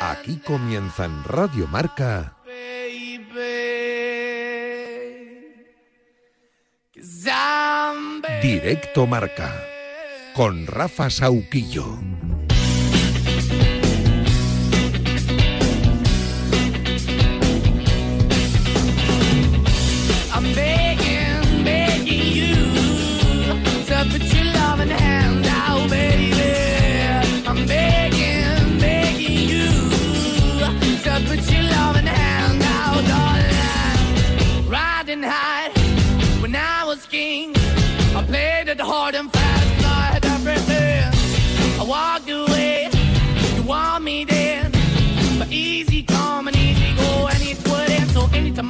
Aquí comienza en Radio Marca. Directo Marca. Con Rafa Sauquillo.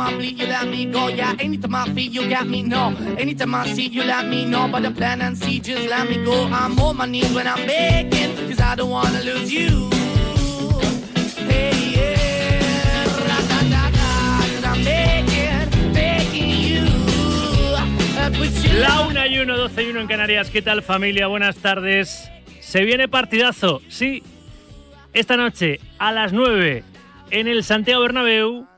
I bleed, you let me go. Yeah, anytime I feel, you got me. No, anytime I see, you let me know. But the plan and see, just let me go. I'm on my knees when I'm begging, cause I don't wanna lose you. La 1 y 1, 12 y 1 en Canarias. ¿Qué tal familia? Buenas tardes. Se viene partidazo, sí. Esta noche a las 9 en el Santiago Bernabéu,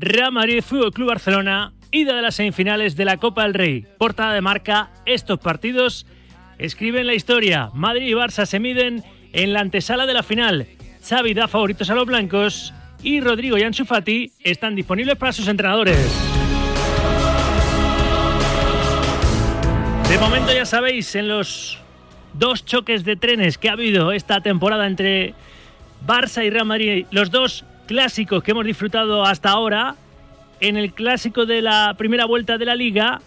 Real Madrid Fútbol Club Barcelona, ida de las semifinales de la Copa del Rey. Portada de marca, estos partidos escriben la historia. Madrid y Barça se miden en la antesala de la final. Xavi da favoritos a los blancos y Rodrigo y Ansu están disponibles para sus entrenadores. De momento ya sabéis, en los dos choques de trenes que ha habido esta temporada entre Barça y Real Madrid, los dos clásicos que hemos disfrutado hasta ahora, en el clásico de la primera vuelta de la liga,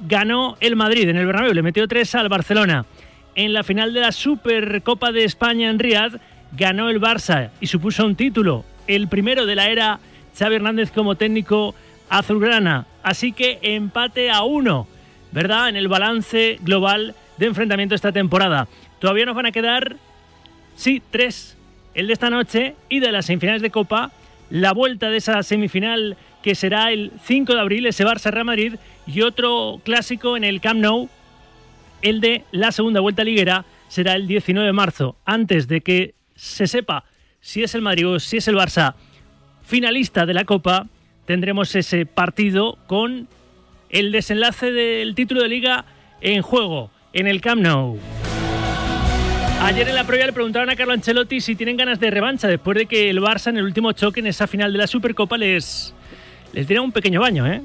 ganó el Madrid en el Bernabéu, le metió tres al Barcelona. En la final de la Supercopa de España en Riyadh, ganó el Barça y supuso un título, el primero de la era Xavi Hernández como técnico azulgrana. Así que empate a uno, ¿verdad? En el balance global de enfrentamiento esta temporada. Todavía nos van a quedar, sí, tres. El de esta noche y de las semifinales de Copa, la vuelta de esa semifinal que será el 5 de abril, ese Barça-Real Madrid, y otro clásico en el Camp Nou, el de la segunda vuelta liguera, será el 19 de marzo, antes de que se sepa si es el Madrid o si es el Barça finalista de la Copa, tendremos ese partido con el desenlace del título de liga en juego en el Camp Nou. Ayer en la previa le preguntaron a Carlo Ancelotti si tienen ganas de revancha después de que el Barça en el último choque en esa final de la Supercopa les, les diera un pequeño baño, ¿eh?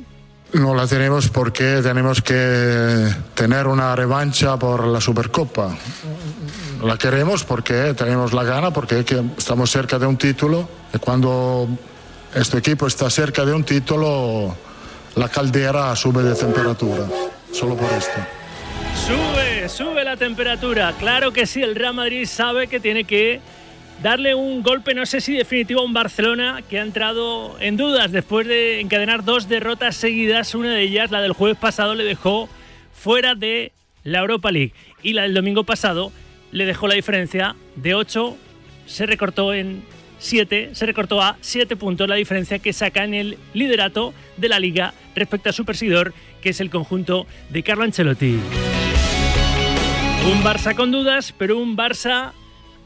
No la tenemos porque tenemos que tener una revancha por la Supercopa. La queremos porque tenemos la gana, porque que estamos cerca de un título y cuando este equipo está cerca de un título, la caldera sube de temperatura. Solo por esto. Sube, sube la temperatura. Claro que sí, el Real Madrid sabe que tiene que darle un golpe, no sé si definitivo, a un Barcelona que ha entrado en dudas después de encadenar dos derrotas seguidas. Una de ellas, la del jueves pasado, le dejó fuera de la Europa League. Y la del domingo pasado le dejó la diferencia de 8, se recortó en 7, se recortó a 7 puntos la diferencia que saca en el liderato de la liga respecto a su perseguidor, que es el conjunto de Carlo Ancelotti. Un Barça con dudas, pero un Barça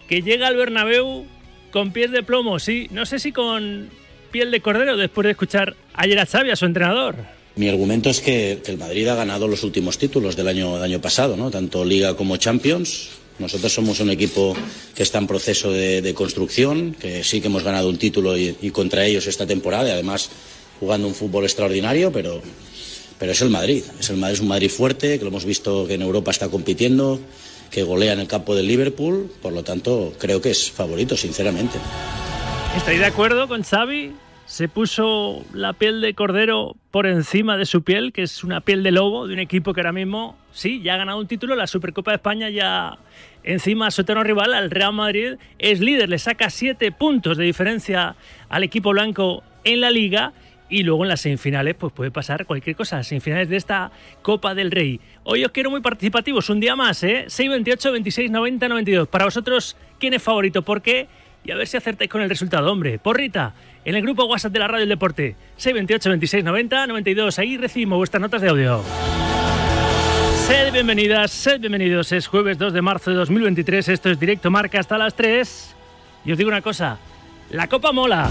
que llega al Bernabéu con pies de plomo, sí, no sé si con piel de cordero después de escuchar ayer a Xavi, a su entrenador. Mi argumento es que, el Madrid ha ganado los últimos títulos del año, año pasado, ¿no? tanto Liga como Champions. Nosotros somos un equipo que está en proceso de, de construcción, que sí que hemos ganado un título y, y, contra ellos esta temporada, y además jugando un fútbol extraordinario, pero, pero es el Madrid. Es el Madrid, es un Madrid fuerte, que lo hemos visto que en Europa está compitiendo, que golea en el campo del Liverpool, por lo tanto creo que es favorito, sinceramente. ¿Estáis de acuerdo con Xavi? Se puso la piel de cordero por encima de su piel, que es una piel de lobo de un equipo que ahora mismo, sí, ya ha ganado un título, la Supercopa de España ya encima su eterno rival, al Real Madrid, es líder, le saca siete puntos de diferencia al equipo blanco en la liga y luego en las semifinales pues puede pasar cualquier cosa, semifinales de esta Copa del Rey. Hoy os quiero muy participativos, un día más, ¿eh? 628 26 90 92. Para vosotros, ¿quién es favorito? ¿Por qué? Y a ver si acertáis con el resultado, hombre. Porrita, en el grupo WhatsApp de la Radio del Deporte, 628 26 90 92. Ahí recibimos vuestras notas de audio. Sed bienvenidas, sed bienvenidos. Es jueves 2 de marzo de 2023. Esto es directo marca hasta las 3. Y os digo una cosa: la copa mola.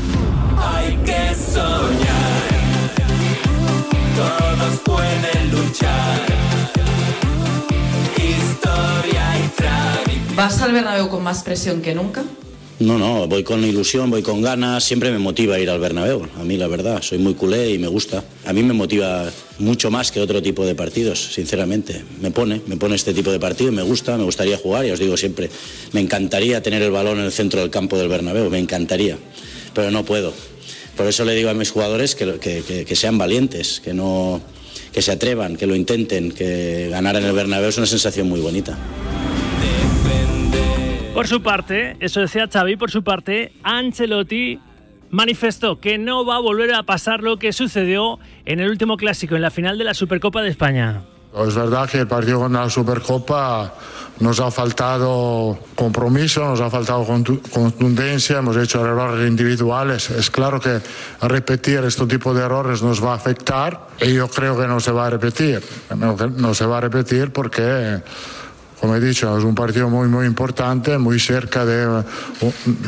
Hay que soñar. Todos pueden luchar. Historia y tradición. ¿Vas al Bernabéu con más presión que nunca? No, no, voy con ilusión, voy con ganas, siempre me motiva ir al Bernabéu, a mí la verdad, soy muy culé y me gusta. A mí me motiva mucho más que otro tipo de partidos, sinceramente. Me pone, me pone este tipo de partido, me gusta, me gustaría jugar, y os digo siempre, me encantaría tener el balón en el centro del campo del Bernabéu, me encantaría, pero no puedo. Por eso le digo a mis jugadores que, que- sean valientes, que no que se atrevan, que lo intenten, que ganar en el Bernabéu es una sensación muy bonita. Por su parte, eso decía Xavi, por su parte, Ancelotti manifestó que no va a volver a pasar lo que sucedió en el último clásico, en la final de la Supercopa de España. Es verdad que el partido con la Supercopa nos ha faltado compromiso, nos ha faltado contu- contundencia, hemos hecho errores individuales. Es claro que repetir este tipo de errores nos va a afectar y yo creo que no se va a repetir. No se va a repetir porque, como he dicho, es un partido muy, muy importante, muy cerca de,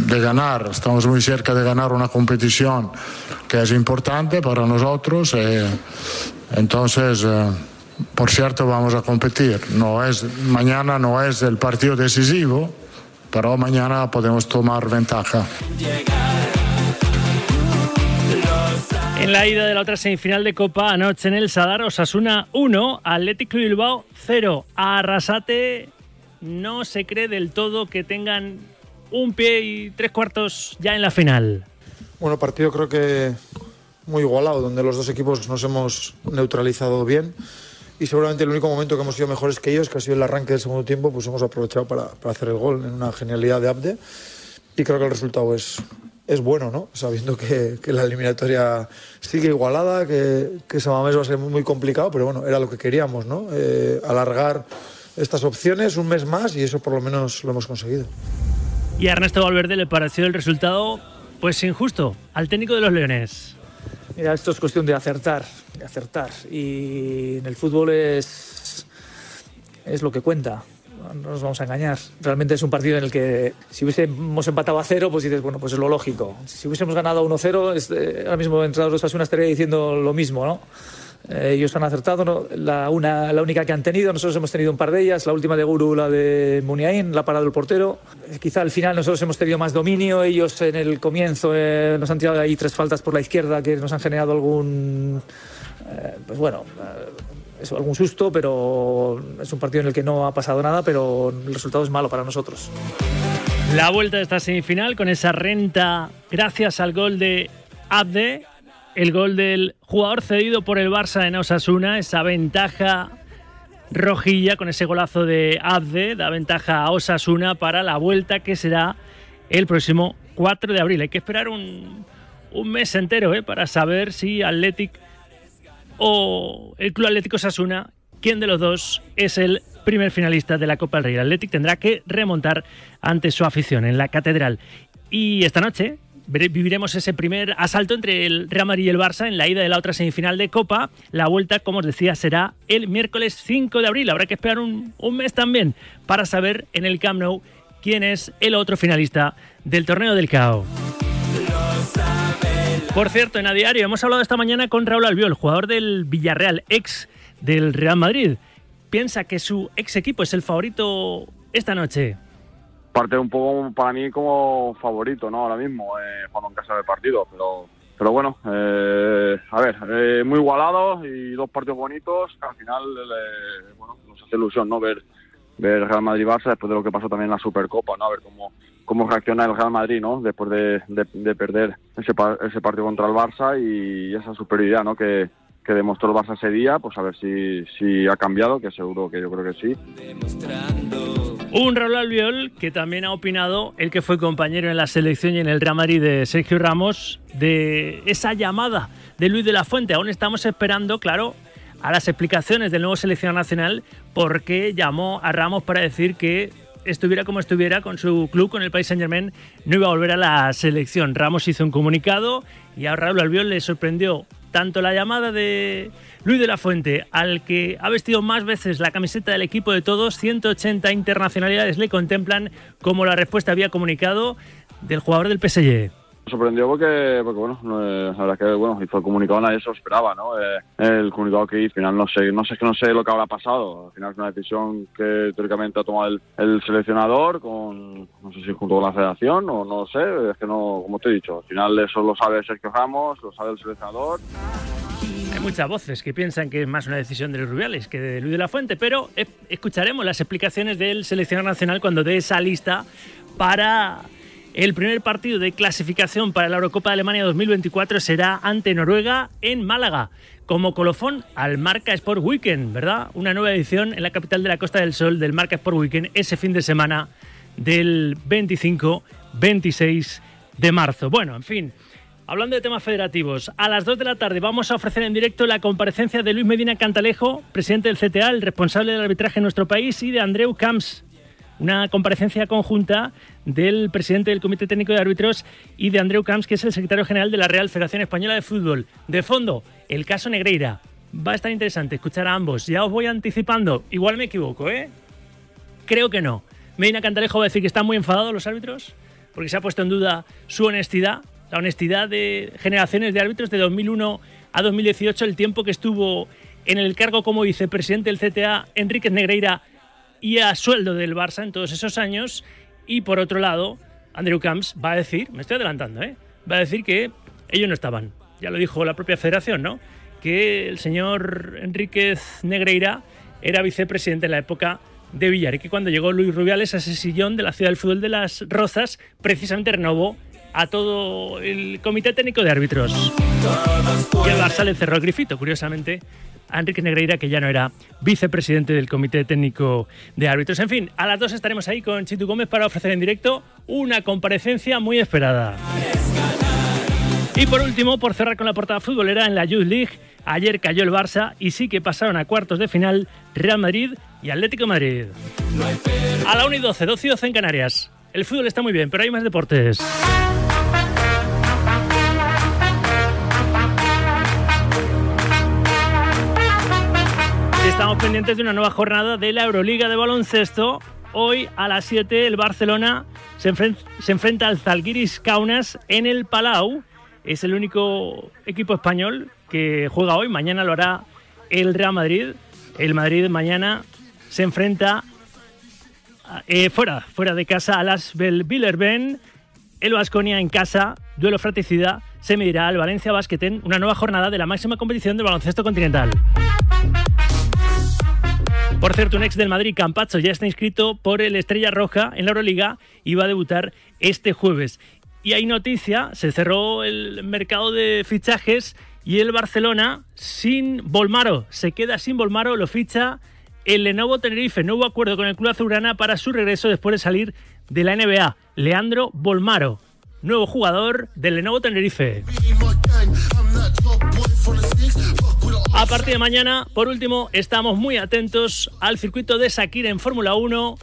de ganar. Estamos muy cerca de ganar una competición que es importante para nosotros. eh, entonces, eh, por cierto, vamos a competir. No es, mañana no es el partido decisivo, pero mañana podemos tomar ventaja. En la ida de la otra semifinal de Copa anoche en el Sadar, Osasuna 1, Atlético Bilbao 0. A Arrasate no se cree del todo que tengan un pie y tres cuartos ya en la final. Bueno, partido creo que muy igualado, donde los dos equipos nos hemos neutralizado bien y seguramente el único momento que hemos sido mejores que ellos, que ha sido el arranque del segundo tiempo, pues hemos aprovechado para, para hacer el gol en una genialidad de Abde y creo que el resultado es, es bueno, ¿no? Sabiendo que, que la eliminatoria sigue igualada, que, que Samamés va a ser muy, muy complicado, pero bueno, era lo que queríamos, ¿no? Eh, alargar estas opciones un mes más y eso por lo menos lo hemos conseguido. Y a Ernesto Valverde le pareció el resultado pues injusto al técnico de los Leones. Mira, esto es cuestión de acertar, de acertar. Y en el fútbol es, es lo que cuenta. No nos vamos a engañar. Realmente es un partido en el que si hubiésemos empatado a cero, pues dices, bueno, pues es lo lógico. Si hubiésemos ganado 1-0, es, eh, ahora mismo entrenador de Osasuna estaría diciendo lo mismo, ¿no? Eh, ellos han acertado, la, una, la única que han tenido, nosotros hemos tenido un par de ellas, la última de Guru, la de Muniain, la parada del portero. Eh, quizá al final nosotros hemos tenido más dominio, ellos en el comienzo eh, nos han tirado ahí tres faltas por la izquierda que nos han generado algún, pues bueno, eso, algún susto, pero es un partido en el que no ha pasado nada, pero el resultado es malo para nosotros. La vuelta de esta semifinal con esa renta gracias al gol de Abde, el gol del jugador cedido por el Barça en Osasuna, esa ventaja rojilla con ese golazo de Abde, da ventaja a Osasuna para la vuelta que será el próximo 4 de abril. Hay que esperar un, mes entero ¿eh? para saber si Athletic o el Club Atlético Osasuna, quién de los dos es el primer finalista de la Copa del Rey. El tendrá que remontar ante su afición en la Catedral. Y esta noche viviremos ese primer asalto entre el Real Madrid y el Barça en la ida de la otra semifinal de Copa. La vuelta, como os decía, será el miércoles 5 de abril. Habrá que esperar un, mes también para saber en el Camp Nou quién es el otro finalista del torneo del CAO. Por cierto, en A Diario hemos hablado esta mañana con Raúl Albiol, jugador del Villarreal, ex del Real Madrid. Piensa que su ex equipo es el favorito esta noche. Parte un poco para mí como favorito, ¿no? Ahora mismo, eh, jugando en casa del partido, pero pero bueno, eh, a ver, eh, muy igualado y dos partidos bonitos, al final, eh, bueno, nos hace ilusión, ¿no? Ver ver Real Madrid-Barça después de lo que pasó también en la Supercopa, ¿no? A ver cómo cómo reacciona el Real Madrid, ¿no? Después de, de, de perder ese, ese partido contra el Barça y esa superioridad, ¿no? Que, que demostró el Barça ese día, pues a ver si, si ha cambiado, que seguro que yo creo que sí. Un Raúl Albiol que también ha opinado, el que fue compañero en la selección y en el Real Madrid de Sergio Ramos, de esa llamada de Luis de la Fuente. Aún estamos esperando, claro, a las explicaciones del nuevo seleccionador nacional por qué llamó a Ramos para decir que estuviera como estuviera con su club, con el País Saint Germain, no iba a volver a la selección. Ramos hizo un comunicado y a Raúl Albiol le sorprendió tanto la llamada de Luis de la Fuente, al que ha vestido más veces la camiseta del equipo de todos, 180 internacionalidades le contemplan, como la respuesta había comunicado del jugador del PSG. Sorprendió porque, porque bueno, no, eh, la verdad que bueno, hizo el comunicado, nadie se lo esperaba, ¿no? Eh, el comunicado que hizo, al final no sé, no sé, no sé lo que habrá pasado. Al final es una decisión que teóricamente ha tomado el, el seleccionador, con, no sé si junto con la federación o no sé, es que no, como te he dicho, al final eso lo sabe Sergio Ramos, lo sabe el seleccionador. Hay muchas voces que piensan que es más una decisión de los Rubiales que de Luis de la Fuente, pero escucharemos las explicaciones del seleccionador nacional cuando dé esa lista para el primer partido de clasificación para la Eurocopa de Alemania 2024 será ante Noruega en Málaga, como colofón al Marca Sport Weekend, ¿verdad? Una nueva edición en la capital de la Costa del Sol del Marca Sport Weekend ese fin de semana del 25-26 de marzo. Bueno, en fin. Hablando de temas federativos, a las 2 de la tarde vamos a ofrecer en directo la comparecencia de Luis Medina Cantalejo, presidente del CTA, el responsable del arbitraje en nuestro país, y de Andreu Camps, una comparecencia conjunta del presidente del Comité Técnico de Árbitros y de Andreu Camps, que es el secretario general de la Real Federación Española de Fútbol. De fondo, el caso Negreira. Va a estar interesante escuchar a ambos. Ya os voy anticipando. Igual me equivoco, ¿eh? Creo que no. Medina Cantalejo va a decir que están muy enfadados los árbitros porque se ha puesto en duda su honestidad, la honestidad de generaciones de árbitros de 2001 a 2018, el tiempo que estuvo en el cargo como vicepresidente del CTA, Enríquez Negreira, y a sueldo del Barça en todos esos años. Y por otro lado, Andrew Camps va a decir, me estoy adelantando, ¿eh? va a decir que ellos no estaban. Ya lo dijo la propia federación, ¿no? Que el señor Enríquez Negreira era vicepresidente en la época de Villar y que cuando llegó Luis Rubiales a ese sillón de la ciudad del fútbol de las Rozas, precisamente renovó a todo el comité técnico de árbitros. Y el Barça le cerró el grifito, curiosamente, a Enrique Negreira, que ya no era vicepresidente del Comité Técnico de Árbitros. En fin, a las dos estaremos ahí con Chitu Gómez para ofrecer en directo una comparecencia muy esperada. Y por último, por cerrar con la portada futbolera en la Youth League, ayer cayó el Barça y sí que pasaron a cuartos de final Real Madrid y Atlético Madrid. A la 1 y 12, 12 y 12 en Canarias. El fútbol está muy bien, pero hay más deportes. Estamos pendientes de una nueva jornada de la Euroliga de baloncesto. Hoy a las 7 el Barcelona se, enfren- se enfrenta al Zalgiris Kaunas en el Palau. Es el único equipo español que juega hoy. Mañana lo hará el Real Madrid. El Madrid mañana se enfrenta eh, fuera, fuera de casa a las Villerben. El Vasconia en casa, duelo fratricida, se medirá al Valencia Basket en una nueva jornada de la máxima competición del baloncesto continental. Por cierto, un ex del Madrid, Campazzo, ya está inscrito por el Estrella Roja en la Euroliga y va a debutar este jueves. Y hay noticia, se cerró el mercado de fichajes y el Barcelona sin Volmaro, se queda sin Volmaro, lo ficha el Lenovo Tenerife. Hubo acuerdo con el club azulgrana para su regreso después de salir de la NBA. Leandro Volmaro, nuevo jugador del Lenovo Tenerife. A partir de mañana, por último, estamos muy atentos al circuito de Sakir en Fórmula 1,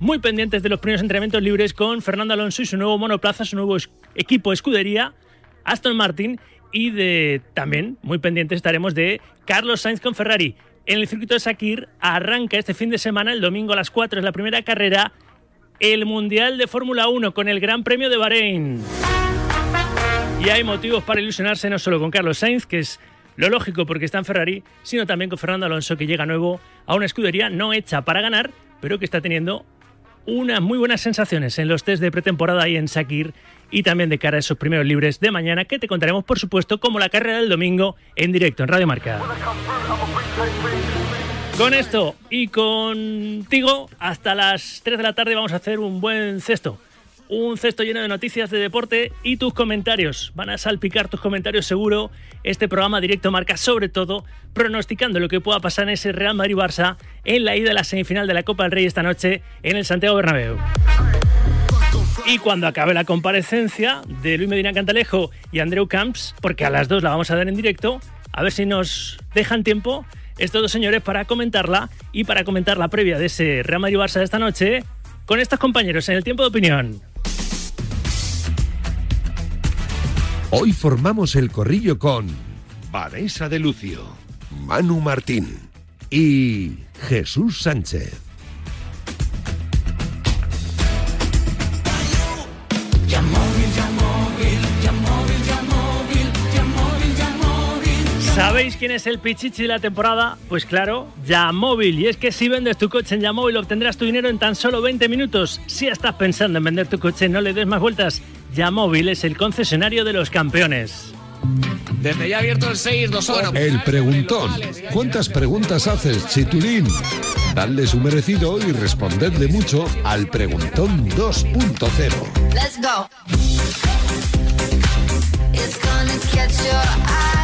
muy pendientes de los primeros entrenamientos libres con Fernando Alonso y su nuevo monoplaza, su nuevo equipo escudería, Aston Martin, y de también muy pendientes estaremos de Carlos Sainz con Ferrari. En el circuito de Sakir arranca este fin de semana, el domingo a las 4 es la primera carrera, el Mundial de Fórmula 1 con el Gran Premio de Bahrein. Y hay motivos para ilusionarse no solo con Carlos Sainz, que es lo lógico porque está en Ferrari, sino también con Fernando Alonso, que llega nuevo a una escudería no hecha para ganar, pero que está teniendo unas muy buenas sensaciones en los test de pretemporada y en Sakir y también de cara a esos primeros libres de mañana que te contaremos por supuesto como la carrera del domingo en directo en Radio Marca. Con esto y contigo hasta las 3 de la tarde vamos a hacer un buen cesto. Un cesto lleno de noticias de deporte y tus comentarios. Van a salpicar tus comentarios seguro este programa directo marca, sobre todo pronosticando lo que pueda pasar en ese Real Madrid-Barça en la ida a la semifinal de la Copa del Rey esta noche en el Santiago Bernabéu. Y cuando acabe la comparecencia de Luis Medina Cantalejo y Andreu Camps, porque a las dos la vamos a dar en directo, a ver si nos dejan tiempo estos dos señores para comentarla y para comentar la previa de ese Real Madrid-Barça de esta noche, con estos compañeros en el tiempo de opinión. Hoy formamos el corrillo con Vanessa de Lucio, Manu Martín y Jesús Sánchez. ¿Sabéis quién es el pichichi de la temporada? Pues claro, Yamóvil. Y es que si vendes tu coche en Yamóvil obtendrás tu dinero en tan solo 20 minutos. Si estás pensando en vender tu coche, no le des más vueltas. Yamóvil es el concesionario de los campeones. Desde ya abierto el 6, 2 El preguntón. ¿Cuántas preguntas haces, Chitulín? Dadle su merecido y respondedle mucho al preguntón 2.0. Let's go. It's gonna catch your eye.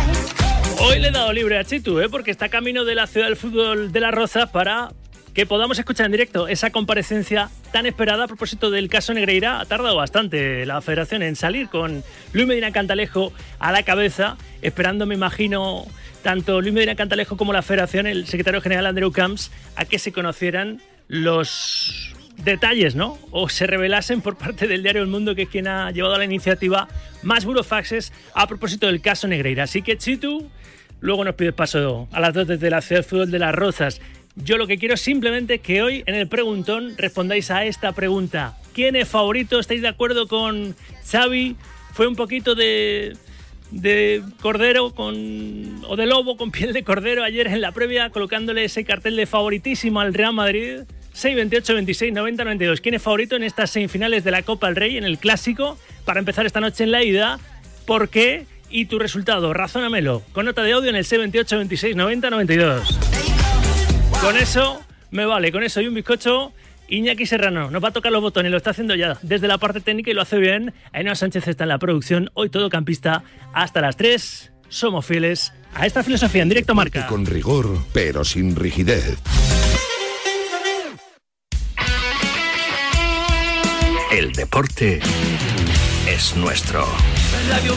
Hoy le he dado libre a Chitu, ¿eh? porque está camino de la ciudad del fútbol de la Roza para que podamos escuchar en directo esa comparecencia tan esperada a propósito del caso Negreira. Ha tardado bastante la federación en salir con Luis Medina Cantalejo a la cabeza, esperando, me imagino, tanto Luis Medina Cantalejo como la federación, el secretario general Andrew Camps, a que se conocieran los detalles, ¿no? O se revelasen por parte del diario El Mundo, que es quien ha llevado la iniciativa, más burofaxes a propósito del caso Negreira. Así que, Chitu, luego nos pides paso a las dos desde la ciudad fútbol de las Rozas. Yo lo que quiero es simplemente que hoy en el preguntón respondáis a esta pregunta. ¿Quién es favorito? ¿Estáis de acuerdo con Xavi? ¿Fue un poquito de, de cordero con, o de lobo con piel de cordero ayer en la previa colocándole ese cartel de favoritísimo al Real Madrid? 6, 28, 26, 90, 92. ¿Quién es favorito en estas semifinales de la Copa del Rey, en el Clásico? Para empezar esta noche en la ida. ¿Por qué? Y tu resultado, razónamelo. Con nota de audio en el 628 26 90 92. Con eso me vale, con eso y un bizcocho. Iñaki Serrano nos va a tocar los botones, lo está haciendo ya desde la parte técnica y lo hace bien. Ainhoa Sánchez está en la producción, hoy todo campista hasta las 3. Somos fieles a esta filosofía en directo marca. Con rigor, pero sin rigidez. El deporte es nuestro. Radio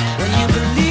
When you believe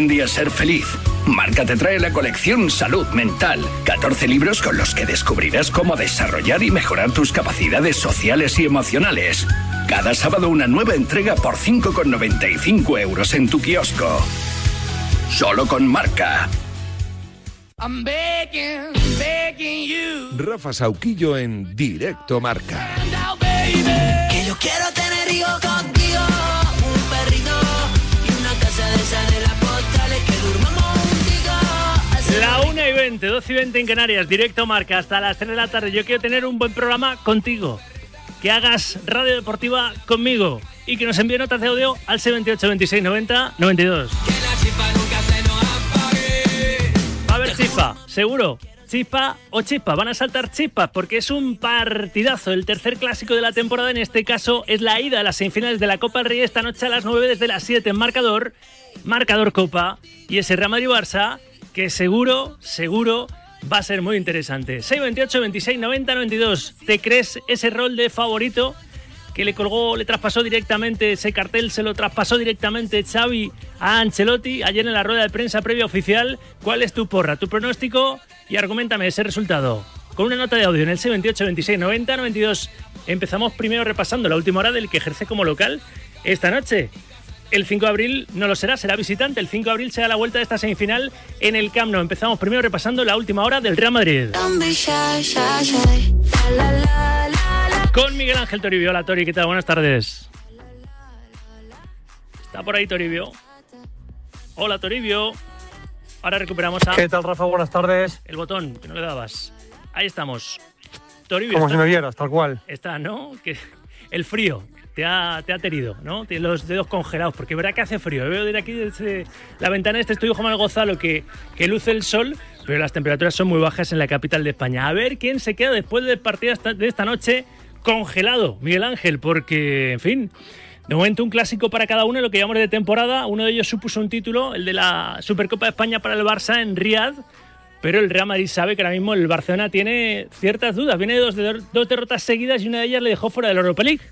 Aprende a ser feliz. Marca te trae la colección Salud Mental. 14 libros con los que descubrirás cómo desarrollar y mejorar tus capacidades sociales y emocionales. Cada sábado una nueva entrega por 5,95 euros en tu kiosco. Solo con Marca. I'm begging, begging you. Rafa Sauquillo en Directo Marca. Now, baby. Que yo quiero tener hijos 20, 12 y 20 en Canarias, directo marca hasta las 3 de la tarde. Yo quiero tener un buen programa contigo. Que hagas radio deportiva conmigo y que nos envíe notas de audio al 78 26 90 92. Va a haber chispa, seguro. Chispa o chispa, van a saltar chispas porque es un partidazo. El tercer clásico de la temporada, en este caso, es la ida a las semifinales de la Copa del Rey esta noche a las 9 desde las 7 en marcador. Marcador Copa y ese Real Madrid Barça que seguro, seguro va a ser muy interesante. 628 26 90 92. ¿Te crees ese rol de favorito que le colgó, le traspasó directamente ese cartel, se lo traspasó directamente Xavi a Ancelotti ayer en la rueda de prensa previa oficial? ¿Cuál es tu porra, tu pronóstico? Y argumentame ese resultado. Con una nota de audio en el 628 26 90 92. Empezamos primero repasando la última hora del que ejerce como local esta noche. El 5 de abril no lo será, será visitante. El 5 de abril será la vuelta de esta semifinal en el Camp Nou. Empezamos primero repasando la última hora del Real Madrid. Con Miguel Ángel Toribio. Hola Tori, ¿qué tal? Buenas tardes. Está por ahí Toribio. Hola Toribio. Ahora recuperamos a... ¿Qué tal, Rafa? Buenas tardes. El botón, que no le dabas. Ahí estamos. Toribio. Como está- si me vieras, tal cual. Está, ¿no? Que el frío te ha, te ha terido, ¿no? Tienes los dedos congelados, porque verá que hace frío. Veo desde aquí, desde la ventana de este estudio Juan Gonzalo, que, que luce el sol, pero las temperaturas son muy bajas en la capital de España. A ver quién se queda después del partido de esta noche congelado, Miguel Ángel, porque, en fin, de momento un clásico para cada uno, lo que llamamos de temporada. Uno de ellos supuso un título, el de la Supercopa de España para el Barça en Riad. Pero el Real Madrid sabe que ahora mismo el Barcelona tiene ciertas dudas. Viene de dos, de- dos derrotas seguidas y una de ellas le dejó fuera de la Europa League.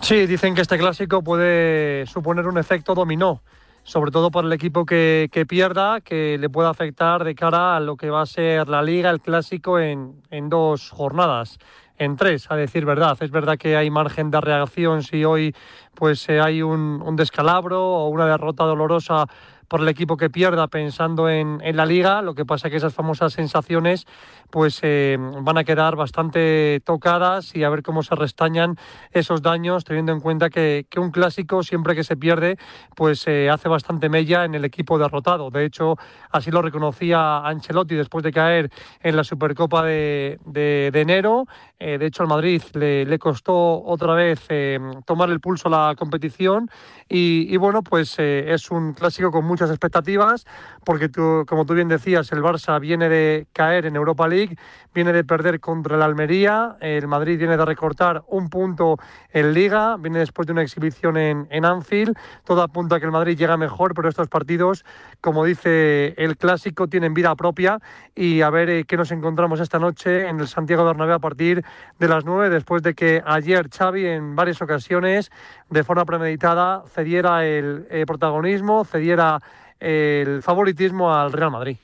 Sí, dicen que este clásico puede suponer un efecto dominó, sobre todo para el equipo que, pierda, que le pueda afectar de cara a lo que va a ser la liga, el clásico en, dos jornadas. En tres, a decir verdad. Es verdad que hay margen de reacción si hoy pues eh, hay un descalabro o una derrota dolorosa por el equipo que pierda pensando en, en la liga. Lo que pasa es que esas famosas sensaciones pues eh, van a quedar bastante tocadas y a ver cómo se restañan esos daños, teniendo en cuenta que, que un clásico siempre que se pierde pues eh, hace bastante mella en el equipo derrotado. De hecho, así lo reconocía Ancelotti después de caer en la Supercopa de, de- de enero. Eh, de hecho, al Madrid le, le costó otra vez eh, tomar el pulso a la competición y, y bueno, pues eh, es un clásico con muchas expectativas porque tú, como tú bien decías, el Barça viene de caer en Europa League, viene de perder contra el Almería, el Madrid viene de recortar un punto en Liga, viene después de una exhibición en, en Anfield, todo apunta a que el Madrid llega mejor, pero estos partidos, como dice el clásico, tienen vida propia. Y a ver eh, qué nos encontramos esta noche en el Santiago Bernabéu a partir de las 9, después de que ayer Xavi en varias ocasiones, de forma premeditada, cediera el eh, protagonismo, cediera el favoritismo al Real Madrid.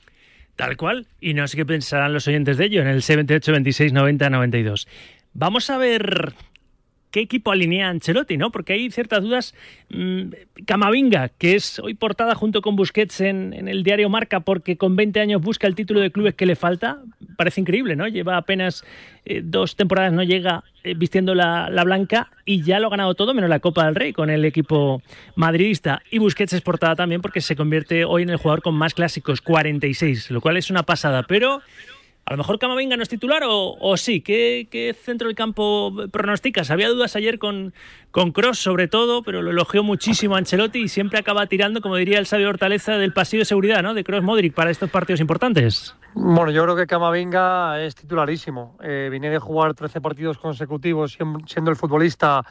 Tal cual. Y no sé qué pensarán los oyentes de ello en el 78 26 90 92. Vamos a ver qué equipo alinea Ancelotti, ¿no? Porque hay ciertas dudas. Mm, Camavinga, que es hoy portada junto con Busquets en, el diario Marca, porque con 20 años busca el título de clubes que le falta. Parece increíble, ¿no? Lleva apenas eh, dos temporadas, no llega eh, vistiendo la blanca y ya lo ha ganado todo, menos la Copa del Rey con el equipo madridista. Y Busquets es portada también porque se convierte hoy en el jugador con más clásicos, 46, lo cual es una pasada. Pero a lo mejor Camavinga no es titular o, sí. ¿Qué, centro del campo pronosticas? Había dudas ayer con, con Cross sobre todo, pero lo elogió muchísimo Ancelotti y siempre acaba tirando, como diría el sabio Hortaleza, del pasillo de seguridad, ¿no? De Cross Modric para estos partidos importantes. Bueno, yo creo que Camavinga es titularísimo. Eh, viene de jugar 13 partidos consecutivos siendo el futbolista,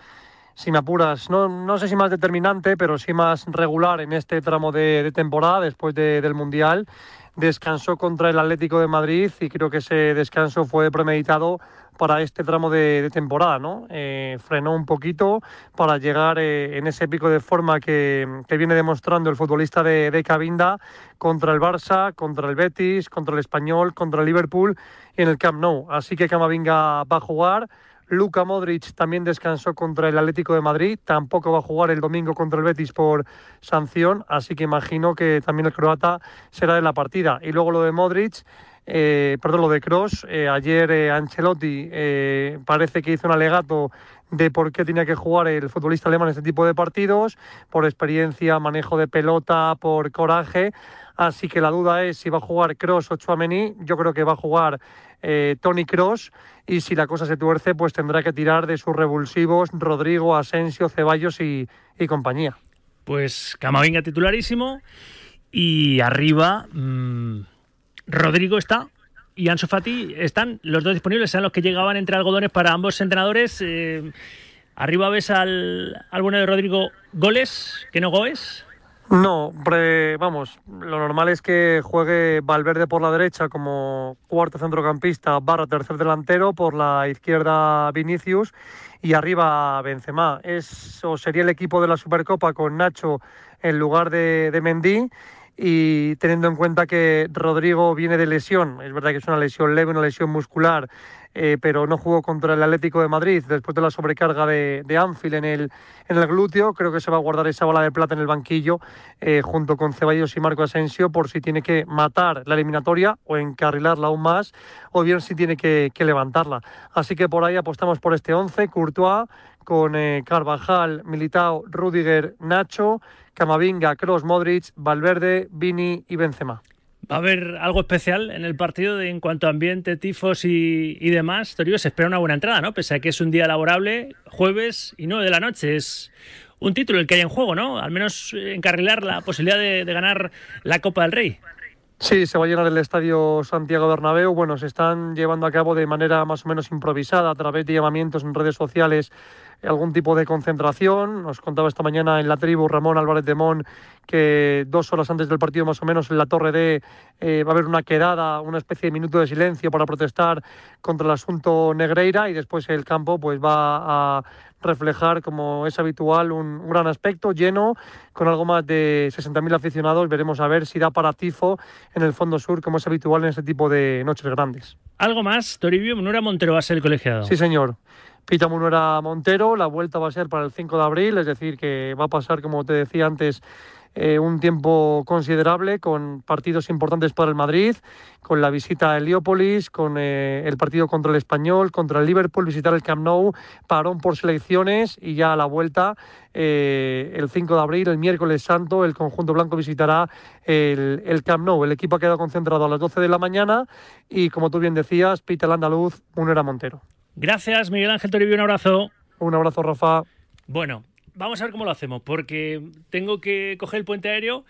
si me apuras, no, no sé si más determinante, pero sí más regular en este tramo de, temporada después de- del Mundial. Descansó contra el Atlético de Madrid y creo que ese descanso fue premeditado para este tramo de, de temporada, ¿no? Eh, frenó un poquito para llegar eh, en ese pico de forma que, viene demostrando el futbolista de, de Cabinda contra el Barça, contra el Betis, contra el Español, contra el Liverpool y en el Camp Nou. Así que Camavinga va a jugar. Luka Modric también descansó contra el Atlético de Madrid, tampoco va a jugar el domingo contra el Betis por sanción, así que imagino que también el croata será de la partida. Y luego lo de Modric, eh, perdón, lo de Cross, ayer eh, Ancelotti eh, parece que hizo un alegato de por qué tenía que jugar el futbolista alemán en este tipo de partidos, por experiencia, manejo de pelota, por coraje. Así que la duda es si va a jugar Cross o Chouameni. Yo creo que va a jugar eh, Tony Cross y si la cosa se tuerce, pues tendrá que tirar de sus revulsivos Rodrigo, Asensio, Ceballos y, compañía. Pues Camavinga titularísimo y arriba mmm, Rodrigo está y Ansu Fati están los dos disponibles, sean los que llegaban entre algodones para ambos entrenadores. Eh, arriba ves al, al bueno de Rodrigo goles, que no goes. No, hombre, vamos, lo normal es que juegue Valverde por la derecha como cuarto centrocampista barra tercer delantero, por la izquierda Vinicius y arriba Benzema. Eso sería el equipo de la Supercopa con Nacho en lugar de, de Mendy y teniendo en cuenta que Rodrigo viene de lesión, es verdad que es una lesión leve, una lesión muscular, eh, pero no jugó contra el Atlético de Madrid después de la sobrecarga de, de Anfield en el, en el glúteo. Creo que se va a guardar esa bola de plata en el banquillo eh, junto con Ceballos y Marco Asensio por si tiene que matar la eliminatoria o encarrilarla aún más o bien si tiene que, que levantarla. Así que por ahí apostamos por este 11, Courtois con eh, Carvajal, Militao, Rudiger, Nacho, Camavinga, Kroos, Modric, Valverde, Vini y Benzema. Va a haber algo especial en el partido de, en cuanto a ambiente, tifos y, y demás. Torio, se espera una buena entrada, ¿no? Pese a que es un día laborable, jueves y nueve de la noche. Es un título el que hay en juego, ¿no? Al menos encarrilar la posibilidad de, de ganar la Copa del Rey. Sí, se va a llenar el estadio Santiago Bernabéu. Bueno, se están llevando a cabo de manera más o menos improvisada a través de llamamientos en redes sociales algún tipo de concentración. Nos contaba esta mañana en la tribu Ramón Álvarez de Mon que dos horas antes del partido más o menos en la Torre D eh, va a haber una quedada, una especie de minuto de silencio para protestar contra el asunto Negreira y después el campo pues va a reflejar, como es habitual, un, un gran aspecto lleno, con algo más de 60.000 aficionados. Veremos a ver si da para tifo en el fondo sur, como es habitual en este tipo de noches grandes. ¿Algo más? Toribio Munura Montero va a ser el colegiado. Sí, señor. Pita Munera Montero, la vuelta va a ser para el 5 de abril, es decir, que va a pasar, como te decía antes, eh, un tiempo considerable con partidos importantes para el Madrid, con la visita a Heliópolis, con eh, el partido contra el Español, contra el Liverpool, visitar el Camp Nou, parón por selecciones y ya a la vuelta eh, el 5 de abril, el miércoles santo, el conjunto blanco visitará el, el, Camp Nou. El equipo ha quedado concentrado a las 12 de la mañana y, como tú bien decías, Pita el andaluz, Munera Montero. Gracias, Miguel Ángel Toribio, un abrazo. Un abrazo, Rafa. Bueno, vamos a ver cómo lo hacemos, porque tengo que coger el puente aéreo,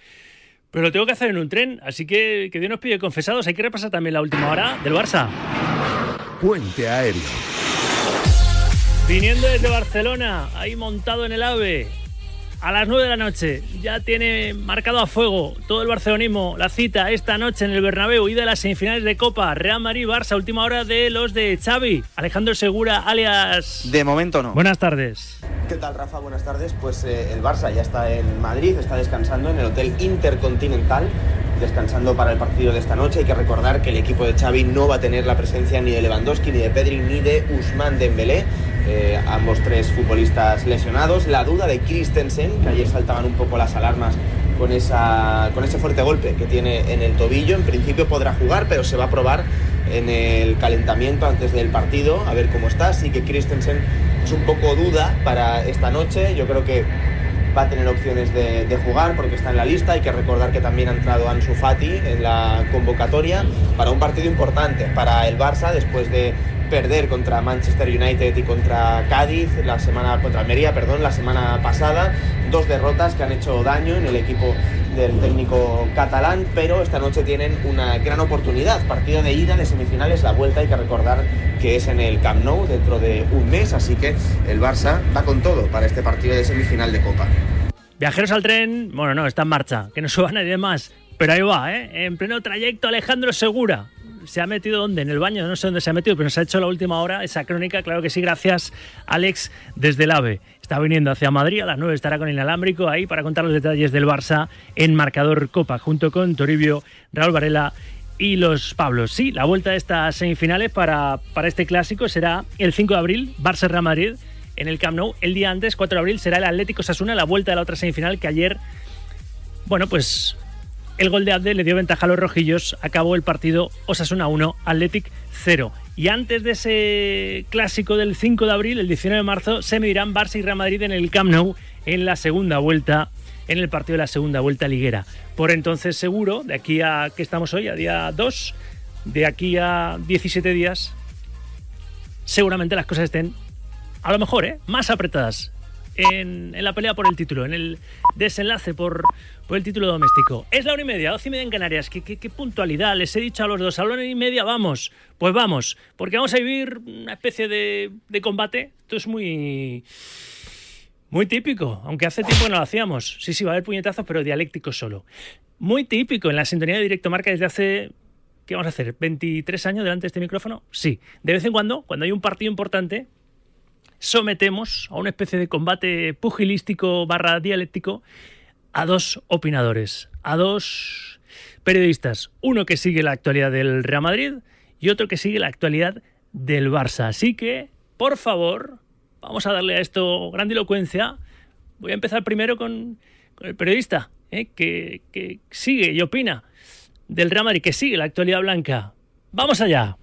pero lo tengo que hacer en un tren, así que que Dios nos pide confesados. Hay que repasar también la última hora del Barça. Puente aéreo. Viniendo desde Barcelona, ahí montado en el AVE, a las 9 de la noche. Ya tiene marcado a fuego todo el barcelonismo la cita esta noche en el Bernabéu y de las semifinales de Copa. Real Madrid-Barça, última hora de los de Xavi. Alejandro Segura, alias... De momento no. Buenas tardes. ¿Qué tal, Rafa? Buenas tardes. Pues eh, el Barça ya está en Madrid, está descansando en el Hotel Intercontinental, descansando para el partido de esta noche. Hay que recordar que el equipo de Xavi no va a tener la presencia ni de Lewandowski, ni de Pedri, ni de Usman Dembélé. Eh, ambos tres futbolistas lesionados. La duda de Christensen, que ayer saltaban un poco las alarmas con, esa, con ese fuerte golpe que tiene en el tobillo. En principio podrá jugar, pero se va a probar en el calentamiento antes del partido, a ver cómo está. Así que Christensen es un poco duda para esta noche. Yo creo que va a tener opciones de, de, jugar porque está en la lista. Hay que recordar que también ha entrado Ansu Fati en la convocatoria para un partido importante para el Barça después de perder contra Manchester United y contra Cádiz la semana contra Almería, perdón, la semana pasada, dos derrotas que han hecho daño en el equipo del técnico catalán, pero esta noche tienen una gran oportunidad, partido de ida de semifinales, la vuelta hay que recordar que es en el Camp Nou dentro de un mes, así que el Barça va con todo para este partido de semifinal de Copa. Viajeros al tren, bueno, no, está en marcha, que no suba nadie más, pero ahí va, ¿eh? En pleno trayecto Alejandro Segura, se ha metido dónde, en el baño, no sé dónde se ha metido, pero se ha hecho la última hora esa crónica, claro que sí, gracias Alex desde el AVE. Está viniendo hacia Madrid, a las 9 estará con inalámbrico ahí para contar los detalles del Barça en marcador Copa, junto con Toribio, Raúl Varela y los Pablos. Sí, la vuelta de estas semifinales para, para este clásico será el 5 de abril, Barça-Real Madrid en el Camp Nou. El día antes, 4 de abril, será el Atlético Sasuna, la vuelta de la otra semifinal que ayer, bueno, pues el gol de Abde le dio ventaja a los rojillos. Acabó el partido Osasuna 1, Athletic 0. Y antes de ese clásico del 5 de abril, el 19 de marzo, se medirán Barça y Real Madrid en el Camp Nou en la segunda vuelta en el partido de la segunda vuelta liguera. Por entonces, seguro, de aquí a que estamos hoy, a día 2, de aquí a 17 días, seguramente las cosas estén, a lo mejor, ¿eh? más apretadas en, la pelea por el título, en el desenlace por, el título doméstico. Es la una y media, doce y media en Canarias. ¿Qué, puntualidad? Les he dicho a los dos, a la una y media vamos. Pues vamos, porque vamos a vivir una especie de, de combate. Esto es muy... Muy típico, aunque hace tiempo no lo hacíamos. Sí, sí, va a haber puñetazos, pero dialécticos solo. Muy típico en la sintonía de Directo Marca desde hace ¿Qué vamos a hacer? ¿23 años delante de este micrófono? Sí. De vez en cuando, cuando hay un partido importante, sometemos a una especie de combate pugilístico barra dialéctico a dos opinadores, a dos periodistas. Uno que sigue la actualidad del Real Madrid y otro que sigue la actualidad del Barça. Así que, por favor, vamos a darle a esto grandilocuencia. Voy a empezar primero con, con el periodista ¿eh? que, que sigue y opina del Real Madrid, que sigue la actualidad blanca. Vamos allá.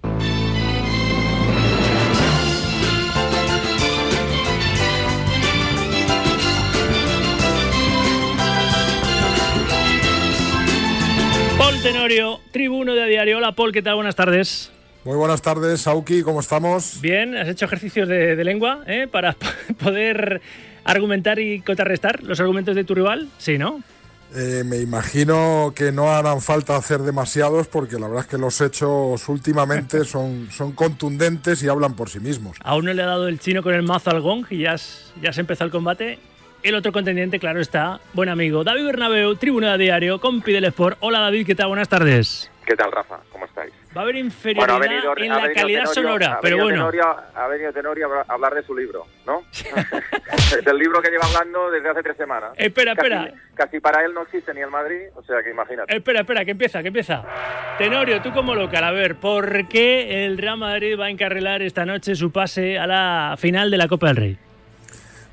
Tribuno de Diario. Hola Paul, ¿qué tal? Buenas tardes. Muy buenas tardes, Sauki, ¿cómo estamos? Bien, ¿has hecho ejercicios de, de lengua eh, para poder argumentar y contrarrestar los argumentos de tu rival? Sí, ¿no? Eh, me imagino que no harán falta hacer demasiados porque la verdad es que los hechos últimamente son, son contundentes y hablan por sí mismos. Aún no le ha dado el chino con el mazo al gong y ya, has- ya se empezó el combate. El otro contendiente, claro está, buen amigo. David Bernabeu, tribuna de diario, compi del Sport. Hola David, ¿qué tal? Buenas tardes. ¿Qué tal, Rafa? ¿Cómo estáis? Va a haber inferioridad en la calidad Tenorio- sonora, pero bueno. Tenorio- ha venido Tenorio a hablar de su libro, ¿no? Del libro que lleva hablando desde hace tres semanas. Espera, Casi- espera. Casi para él no existe ni el Madrid, o sea que imagínate. Espera, espera, que empieza, que empieza. Tenorio, tú como local, a ver, ¿por qué el Real Madrid va a encarrilar esta noche su pase a la final de la Copa del Rey?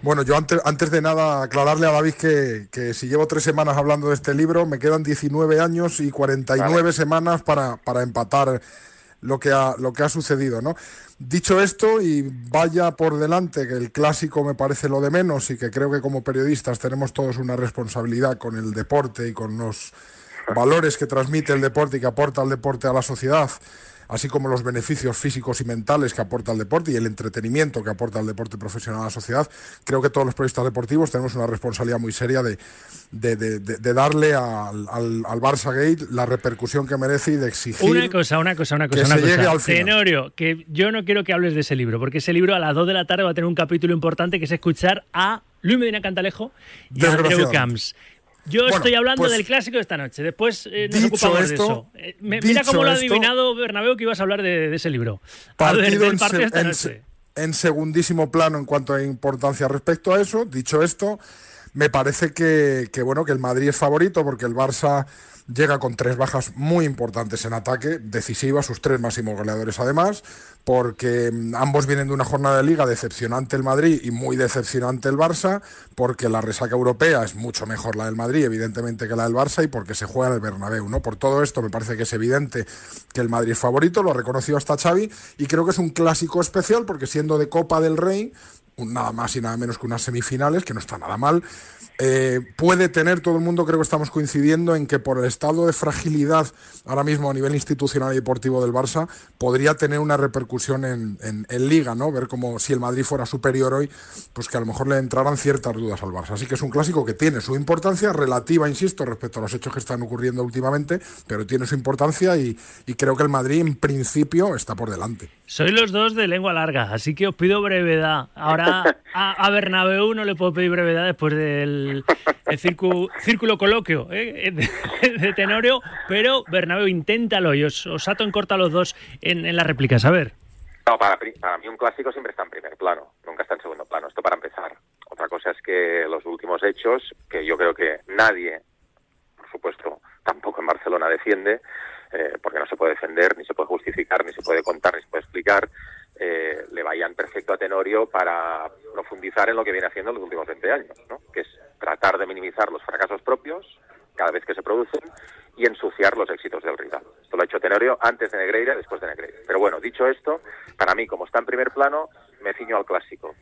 Bueno, yo antes, antes de nada aclararle a David que, que si llevo tres semanas hablando de este libro, me quedan 19 años y 49 semanas para, para empatar lo que, ha, lo que ha sucedido, ¿no? Dicho esto, y vaya por delante que el clásico me parece lo de menos y que creo que como periodistas tenemos todos una responsabilidad con el deporte y con los valores que transmite el deporte y que aporta el deporte a la sociedad, así como los beneficios físicos y mentales que aporta el deporte y el entretenimiento que aporta el deporte profesional a la sociedad, creo que todos los periodistas deportivos tenemos una responsabilidad muy seria de, de, de- de- de darle al, al, al Barça Gate la repercusión que merece y de exigir Una cosa, una cosa, una cosa. que una se cosa. llegue al final. Tenorio, que yo no quiero que hables de ese libro, porque ese libro a las 2 de la tarde va a tener un capítulo importante que es escuchar a Luis Medina Cantalejo y a Andreu. Camps. Yo Bueno, estoy hablando pues, del clásico de esta noche. Después eh, nos ocupamos de esto, eso. Eh, me- mira cómo lo ha esto- adivinado Bernabéu que ibas a hablar de, de ese libro. Ver, partido del de esta noche. en segundísimo plano en cuanto a importancia respecto a eso. Dicho esto, me parece que, que, bueno que el Madrid es favorito porque el Barça llega con tres bajas muy importantes en ataque, decisivas, sus tres máximos goleadores además, porque mm, ambos vienen de una jornada de liga decepcionante el Madrid y muy decepcionante el Barça, porque la resaca europea es mucho mejor la del Madrid, evidentemente, que la del Barça, y porque se juega en el Bernabéu, ¿no? Por todo esto me parece que es evidente que el Madrid es favorito, lo ha reconocido hasta Xavi, y creo que es un clásico especial, porque siendo de Copa del Rey, nada más y nada menos que unas semifinales, que no está nada mal, eh, puede tener todo el mundo, creo que estamos coincidiendo en que por el estado de fragilidad ahora mismo a nivel institucional y deportivo del Barça, podría tener una repercusión en, en- Liga, ¿no? Ver como si el Madrid fuera superior hoy, pues que a lo mejor le entraran ciertas dudas al Barça. Así que es un clásico que tiene su importancia relativa, insisto, respecto a los hechos que están ocurriendo últimamente, pero tiene su importancia y, y creo que el Madrid en principio está por delante. Sois los dos de lengua larga, así que os pido brevedad. Ahora a, a no le puedo pedir brevedad después del círculo coloquio ¿eh? de, de Tenorio, pero Bernabéu, inténtalo y os, os ato en corta los dos en, en las réplicas. A ver. Para, para mí un clásico siempre está en primer plano, nunca está en segundo plano. Esto para empezar. Otra cosa es que los últimos hechos, que yo creo que nadie, por supuesto, tampoco en Barcelona defiende, eh, porque no se puede defender, ni se puede justificar, ni se puede contar, ni se puede explicar, eh, le vayan perfecto a Tenorio para profundizar en lo que viene haciendo en los últimos 20 años, ¿no? que es tratar de minimizar los fracasos propios cada vez que se producen y ensuciar los éxitos del rival. Esto lo ha hecho Tenorio antes de Negreira, después de Negreira. Pero bueno, dicho esto, para mí, como está en primer plano, me ciño al clásico.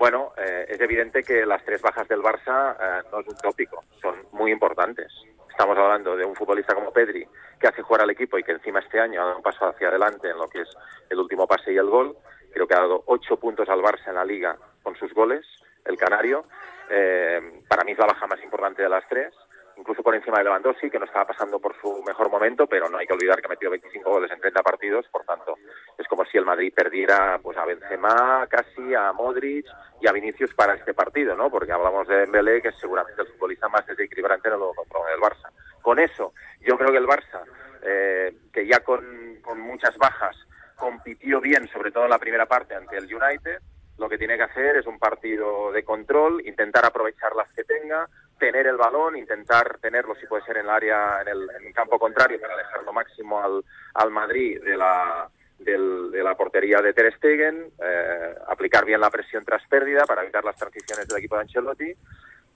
Bueno, eh, es evidente que las tres bajas del Barça eh, no es un tópico, son muy importantes. Estamos hablando de un futbolista como Pedri, que hace jugar al equipo y que encima este año ha dado un paso hacia adelante en lo que es el último pase y el gol. Creo que ha dado ocho puntos al Barça en la liga con sus goles, el canario. Eh, para mí es la baja más importante de las tres, incluso por encima de Lewandowski, que no estaba pasando por su mejor momento, pero no hay que olvidar que ha metido 25 goles en 30 partidos, por tanto, es como si el Madrid perdiera pues a Benzema, casi a Modric y a Vinicius para este partido, ¿no? Porque hablamos de Dembélé, que es seguramente el futbolista más desequilibrante en el del Barça. Con eso, yo creo que el Barça, eh, que ya con, con muchas bajas, compitió bien, sobre todo en la primera parte ante el United, lo que tiene que hacer es un partido de control, intentar aprovechar las que tenga, tener el balón, intentar tenerlo si puede ser en el área, en el, en campo contrario para dejar lo máximo al, al Madrid de la, del- de la portería de Ter Stegen, eh, aplicar bien la presión tras pérdida para evitar las transiciones del equipo de Ancelotti.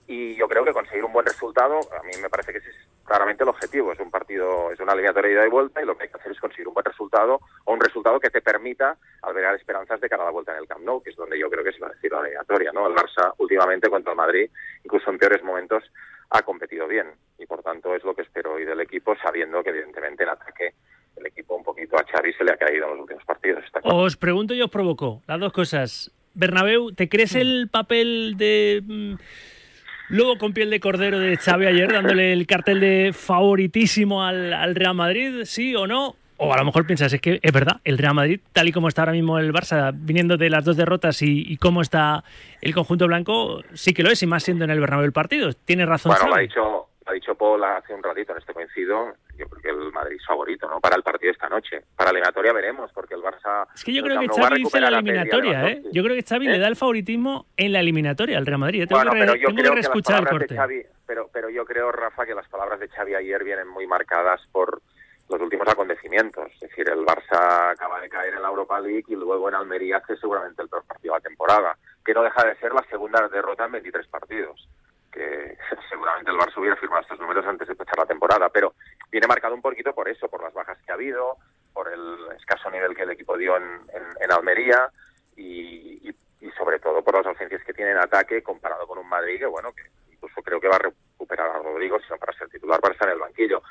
Y yo creo que conseguir un buen resultado, a mí me parece que es claramente el objetivo. Es un partido, es una eliminatoria de ida y vuelta y lo que hay que hacer es conseguir un buen resultado o un resultado que te permita albergar esperanzas de cara a la vuelta en el Camp Nou, que es donde yo creo que se va a decir la eliminatoria. ¿no? El Barça últimamente contra el Madrid, incluso en peores momentos, ha competido bien y por tanto es lo que espero hoy del equipo, sabiendo que evidentemente en ataque el equipo un poquito a Xavi se le ha caído en los últimos partidos. Está claro. Os pregunto y os provoco las dos cosas. Bernabéu, ¿te crees el papel de mm, lobo con piel de cordero de Xavi ayer dándole el cartel de favoritísimo al, al Real Madrid? ¿Sí o no? O a lo mejor piensas, es que es verdad, el Real Madrid, tal y como está ahora mismo el Barça, viniendo de las dos derrotas y, y cómo está el conjunto blanco, sí que lo es, y más siendo en el Bernabéu el partido. Tiene razón Bueno, lo ha dicho, ha dicho Paul hace un ratito, en este coincido. Yo creo que el Madrid es favorito, ¿no? Para el partido esta noche. Para la eliminatoria veremos, porque el Barça. Es que yo creo que Xavi dice la eliminatoria, ¿eh? Yo creo que Xavi le da el favoritismo en la eliminatoria al Real Madrid. ¿eh? Tengo Bueno, que, pero yo tengo creo que las reescuchar el de corte. Xavi, pero, pero yo creo, Rafa, que las palabras de Xavi ayer vienen muy marcadas por los últimos acontecimientos. Es decir, el Barça acaba de caer en la Europa League y luego en Almería hace seguramente el peor partido de la temporada, que no deja de ser la segunda derrota en 23 partidos. Que seguramente el Barça hubiera firmado estos números antes de empezar la temporada, pero viene marcado un poquito por eso, por las bajas que ha habido, por el escaso nivel que el equipo dio en, Almería y sobre todo por las ausencias que tiene en ataque comparado con un Madrid que, bueno, que incluso creo que va a recuperar a Rodrigo, sino para ser titular para estar en el banquillo.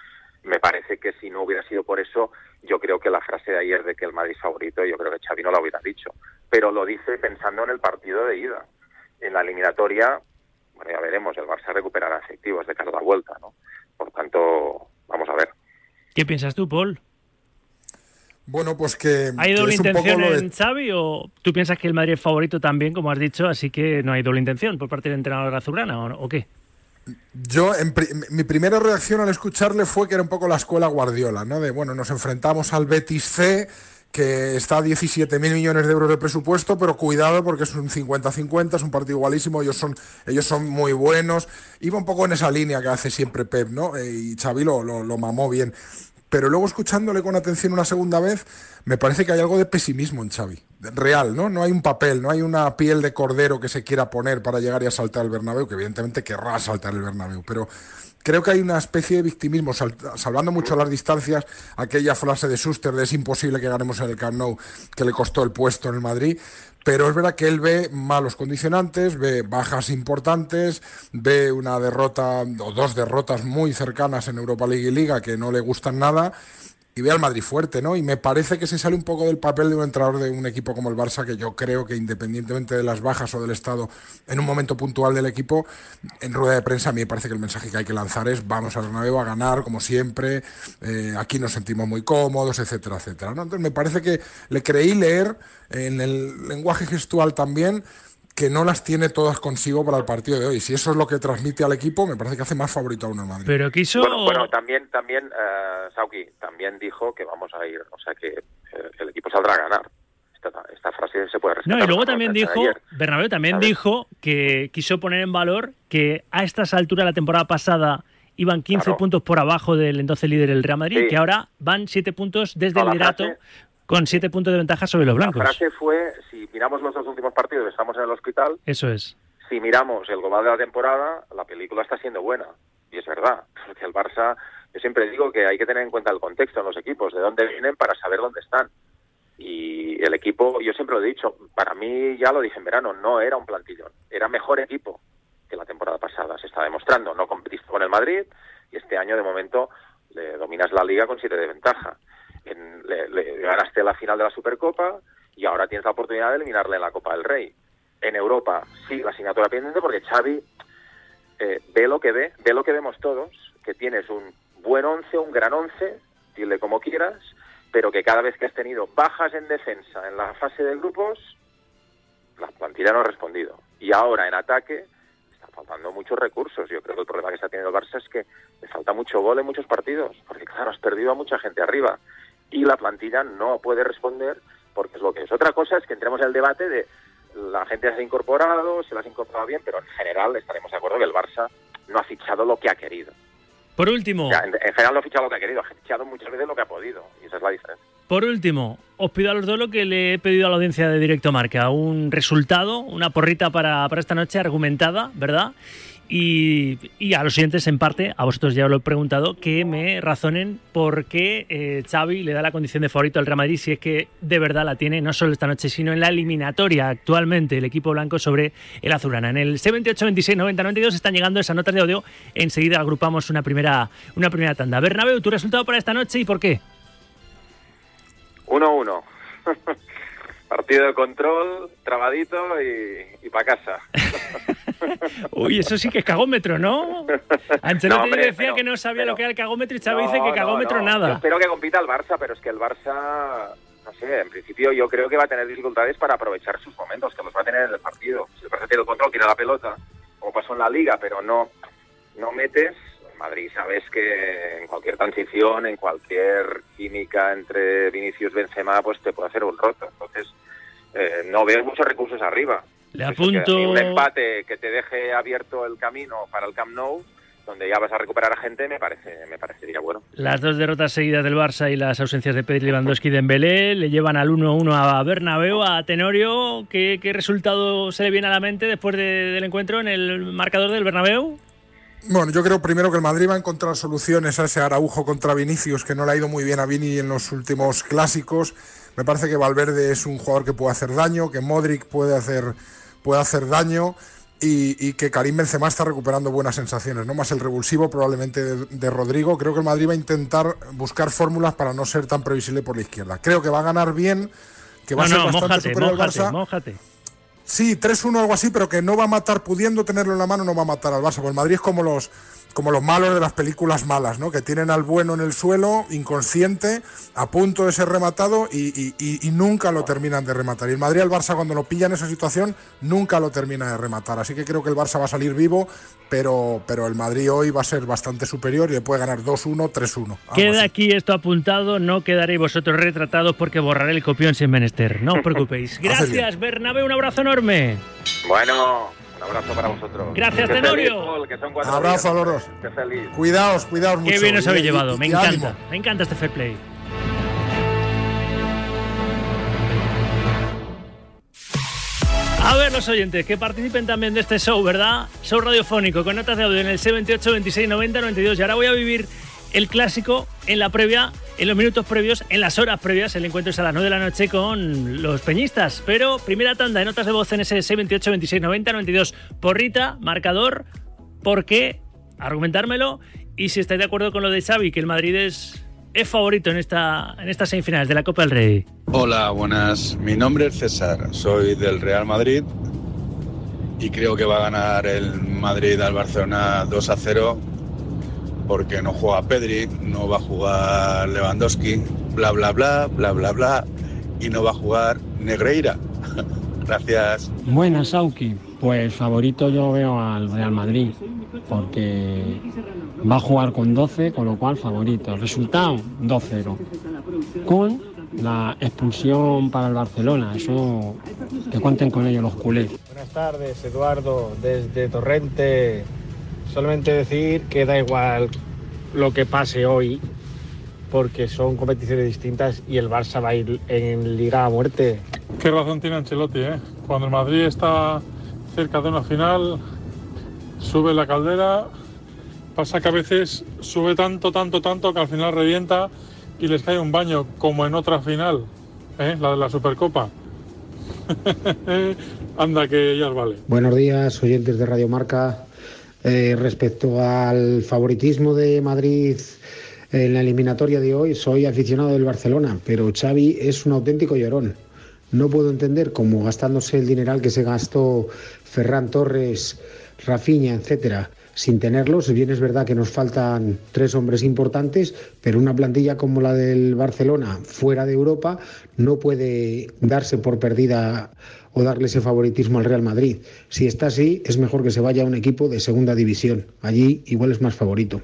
Me parece que si no hubiera sido por eso, yo creo que la frase de ayer de que el Madrid es favorito, yo creo que Xavi no la hubiera dicho. Pero lo dice pensando en el partido de ida. En la eliminatoria, bueno, ya veremos, el Barça recuperará efectivos de cara a la vuelta, ¿no? Por tanto, vamos a ver. ¿Qué piensas tú, Paul? Bueno, pues que. ¿Hay que doble poco intención de- en Xavi o tú piensas que el Madrid es favorito también, como has dicho, así que no hay doble intención por parte del entrenador azulgrana o, o qué? Yo, en pri- mi primera reacción al escucharle fue que era un poco la escuela Guardiola, ¿no? De, bueno, nos enfrentamos al Betis C, que está a 17.000 millones de euros de presupuesto, pero cuidado porque es un 50-50, es un partido igualísimo, ellos son, ellos son muy buenos. Iba un poco en esa línea que hace siempre Pep, ¿no? Eh, Y Xavi lo, lo, lo mamó bien. Pero luego escuchándole con atención una segunda vez, me parece que hay algo de pesimismo en Xavi. Real, ¿no? No hay un papel, no hay una piel de cordero que se quiera poner para llegar y asaltar el Bernabéu, que evidentemente querrá asaltar el Bernabéu, pero creo que hay una especie de victimismo, sal- salvando mucho las distancias, aquella frase de Schuster de es imposible que ganemos en el Camp Nou, que le costó el puesto en el Madrid, pero es verdad que él ve malos condicionantes, ve bajas importantes, ve una derrota o dos derrotas muy cercanas en Europa League y Liga que no le gustan nada y ve al Madrid fuerte, ¿no? Y me parece que se sale un poco del papel de un entrenador de un equipo como el Barça, que yo creo que independientemente de las bajas o del estado en un momento puntual del equipo, en rueda de prensa a mí me parece que el mensaje que hay que lanzar es vamos al Bernabéu a ganar como siempre, eh, aquí nos sentimos muy cómodos, etcétera, etcétera. Entonces me parece que le creí leer en el lenguaje gestual también que no las tiene todas consigo para el partido de hoy. Si eso es lo que transmite al equipo, me parece que hace más favorito aún al Madrid. Pero quiso... Bueno, bueno, también, también, eh, Sauki, también dijo que vamos a ir, o sea, que eh, el equipo saldrá a ganar. Esta, esta frase se puede respetar. No, y luego también dijo. Bernabéu también ¿sabes? dijo que quiso poner en valor que a estas alturas de la temporada pasada iban 15 Claro. puntos por abajo del entonces líder el Real Madrid, Sí. que ahora van 7 puntos desde el liderato frase- con 7 puntos de ventaja sobre los La blancos. frase fue, si miramos los dos últimos partidos, estamos en el hospital, Eso es. si miramos el global de la temporada, la película está siendo buena. Y es verdad, porque el Barça, yo siempre digo que hay que tener en cuenta el contexto en los equipos, de dónde vienen para saber dónde están. Y el equipo, yo siempre lo he dicho, para mí ya lo dije en verano, no era un plantillón, era mejor equipo que la temporada pasada, se está demostrando. No competiste con el Madrid y este año de momento le dominas la liga con siete de ventaja. Le, le ganaste la final de la Supercopa y ahora tienes la oportunidad de eliminarle en la Copa del Rey. En Europa sí, la asignatura pendiente porque Xavi eh, ve lo que ve, ve lo que vemos todos, que tienes un buen once, un gran once, dile como quieras, pero que cada vez que has tenido bajas en defensa en la fase de grupos, la plantilla no ha respondido. Y ahora en ataque están faltando muchos recursos. Yo creo que el problema que está teniendo el Barça es que le falta mucho gol en muchos partidos, porque claro, has perdido a mucha gente arriba. Y la plantilla no puede responder porque es lo que es. Otra cosa es que entremos en el debate de la gente se ha incorporado, se las ha incorporado bien, pero en general estaremos de acuerdo que el Barça no ha fichado lo que ha querido. Por último, O sea, en, en general no ha fichado lo que ha querido, ha fichado muchas veces lo que ha podido. Y esa es la diferencia. por último, os pido a los dos lo que le he pedido a la audiencia de Directo Marca, un resultado, una porrita para, para esta noche argumentada, ¿verdad? Y, y a los siguientes, en parte, a vosotros ya os lo he preguntado, que me razonen por qué eh, Xavi le da la condición de favorito al Real Madrid si es que de verdad la tiene, no solo esta noche, sino en la eliminatoria actualmente el equipo blanco sobre el azulana. En el 78, 26, 90, 92 están llegando esas notas de audio. Enseguida agrupamos una primera, una primera tanda. Bernabéu, tu resultado para esta noche y por qué. 1-1. Partido de control, trabadito y, y para casa. Uy, eso sí que es cagómetro, ¿no? Ancelotti No, hombre, decía pero- que no sabía lo que era el cagómetro y Xavi No, dice que cagómetro no. nada. Yo espero que compita el Barça, pero es que el Barça, no sé, en principio yo creo que va a tener dificultades para aprovechar sus momentos, que los va a tener en el partido. Si el Barça tiene el control, tiene la pelota, como pasó en la Liga, pero no, no metes. En Madrid sabes que en cualquier transición, en cualquier química entre Vinicius y Benzema, pues te puede hacer un roto. Entonces, eh, no veo muchos recursos arriba. Le apunto. un empate que te deje abierto el camino para el Camp Nou, donde ya vas a recuperar a gente, me parece me parecería bueno. Las dos derrotas seguidas del Barça y las ausencias de Pedri, Lewandowski y Dembélé le llevan al 1-1 a Bernabéu, a Tenorio. ¿Qué, qué resultado se le viene a la mente después de- del encuentro en el marcador del Bernabéu? Bueno, yo creo primero que el Madrid va a encontrar soluciones a ese Araujo contra Vinicius, que no le ha ido muy bien a Vini en los últimos clásicos. Me parece que Valverde es un jugador que puede hacer daño, que Modric puede hacer, puede hacer daño y, y que Karim Benzema está recuperando buenas sensaciones, no más el revulsivo probablemente de, de Rodrigo. Creo que el Madrid va a intentar buscar fórmulas para no ser tan previsible por la izquierda. Creo que va a ganar bien, que va no, a ser no, bastante mójate, superior al Barça. mójate. Sí, 3-1 algo así, pero que no va a matar, pudiendo tenerlo en la mano, no va a matar al Barça. Porque el Madrid es como los, como los malos de las películas malas, ¿no? Que tienen al bueno en el suelo, inconsciente, a punto de ser rematado y, y- y- y nunca lo terminan de rematar. Y el Madrid al Barça, cuando lo pilla en esa situación, nunca lo termina de rematar. Así que creo que el Barça va a salir vivo, pero, pero el Madrid hoy va a ser bastante superior y le puede ganar 2-1, 3-1. algo Queda así. aquí esto apuntado, no quedaréis vosotros retratados porque borraré el copión sin menester. No os preocupéis. Gracias, Bernabéu, un abrazo enorme. Bueno, abrazo para vosotros. Gracias, Que Tenorio. que son Abrazo días, a los dos. Qué feliz. Cuidaos, cuidaos mucho. Qué bien os habéis y- llevado, y- me y encanta. ánimo. Me encanta este fair play. A ver los oyentes que participen también de este show, ¿verdad? Show radiofónico con notas de audio en el 78 26 90 92 y ahora voy a vivir el clásico en la previa, en los minutos previos, en las horas previas. El encuentro es a las 9 de la noche con los peñistas. Pero primera tanda de notas de voz en ese 78 26 90 92. Porrita, marcador, ¿por qué? Argumentármelo. Y si estáis de acuerdo con lo de Xavi, que el Madrid es, es favorito en, esta, en estas semifinales de la Copa del Rey. Hola, buenas. Mi nombre es César, soy del Real Madrid y creo que va a ganar el Madrid al Barcelona 2 a 0 porque no juega Pedri, no va a jugar Lewandowski, bla bla bla, bla bla bla y no va a jugar Negreira. Gracias. Buenas, Sauki. Pues favorito yo veo al Real Madrid, porque va a jugar con 12, con lo cual favorito. Resultado 2-0. Con la expulsión para el Barcelona, eso que cuenten con ello los culés. Buenas tardes, Eduardo, desde Torrente. Solamente decir que da igual lo que pase hoy, porque son competiciones distintas y el Barça va a ir en Liga a muerte. Qué razón tiene Ancelotti, ¿eh? Cuando el Madrid está cerca de una final, sube la caldera, pasa que a veces sube tanto, tanto, tanto que al final revienta y les cae un baño, como en otra final ¿eh? la de la Supercopa. Anda, que ya os vale. Buenos días, oyentes de Radio Marca. Eh, respecto al favoritismo de Madrid en la eliminatoria de hoy, soy aficionado del Barcelona, pero Xavi es un auténtico llorón. No puedo entender cómo gastándose el dineral que se gastó Ferran Torres, Rafinha, etcétera, sin tenerlos. Bien es verdad que nos faltan tres hombres importantes, pero una plantilla como la del Barcelona fuera de Europa no puede darse por perdida o darle ese favoritismo al Real Madrid. Si está así, es mejor que se vaya a un equipo de segunda división. Allí igual es más favorito.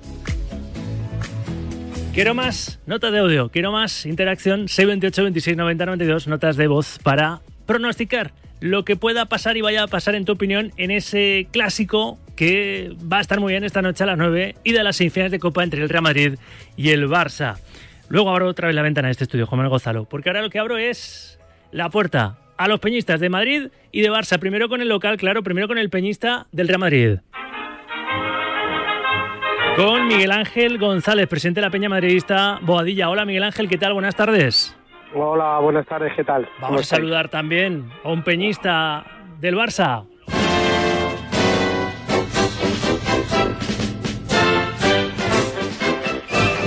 Quiero más notas de audio, quiero más interacción. 628 26 90 92 notas de voz para pronosticar lo que pueda pasar y vaya a pasar en tu opinión en ese clásico que va a estar muy bien esta noche a las 9 y de las semifinales de Copa entre el Real Madrid y el Barça. Luego abro otra vez la ventana de este estudio, Juan Manuel Gonzalo, porque ahora lo que abro es la puerta a los peñistas de Madrid y de Barça. Primero con el local, claro, primero con el peñista del Real Madrid. Con Miguel Ángel González, presidente de la Peña Madridista Boadilla. Hola Miguel Ángel, ¿qué tal? Buenas tardes. Hola, buenas tardes, ¿qué tal? ¿Cómo Vamos a saludar también a un peñista del Barça.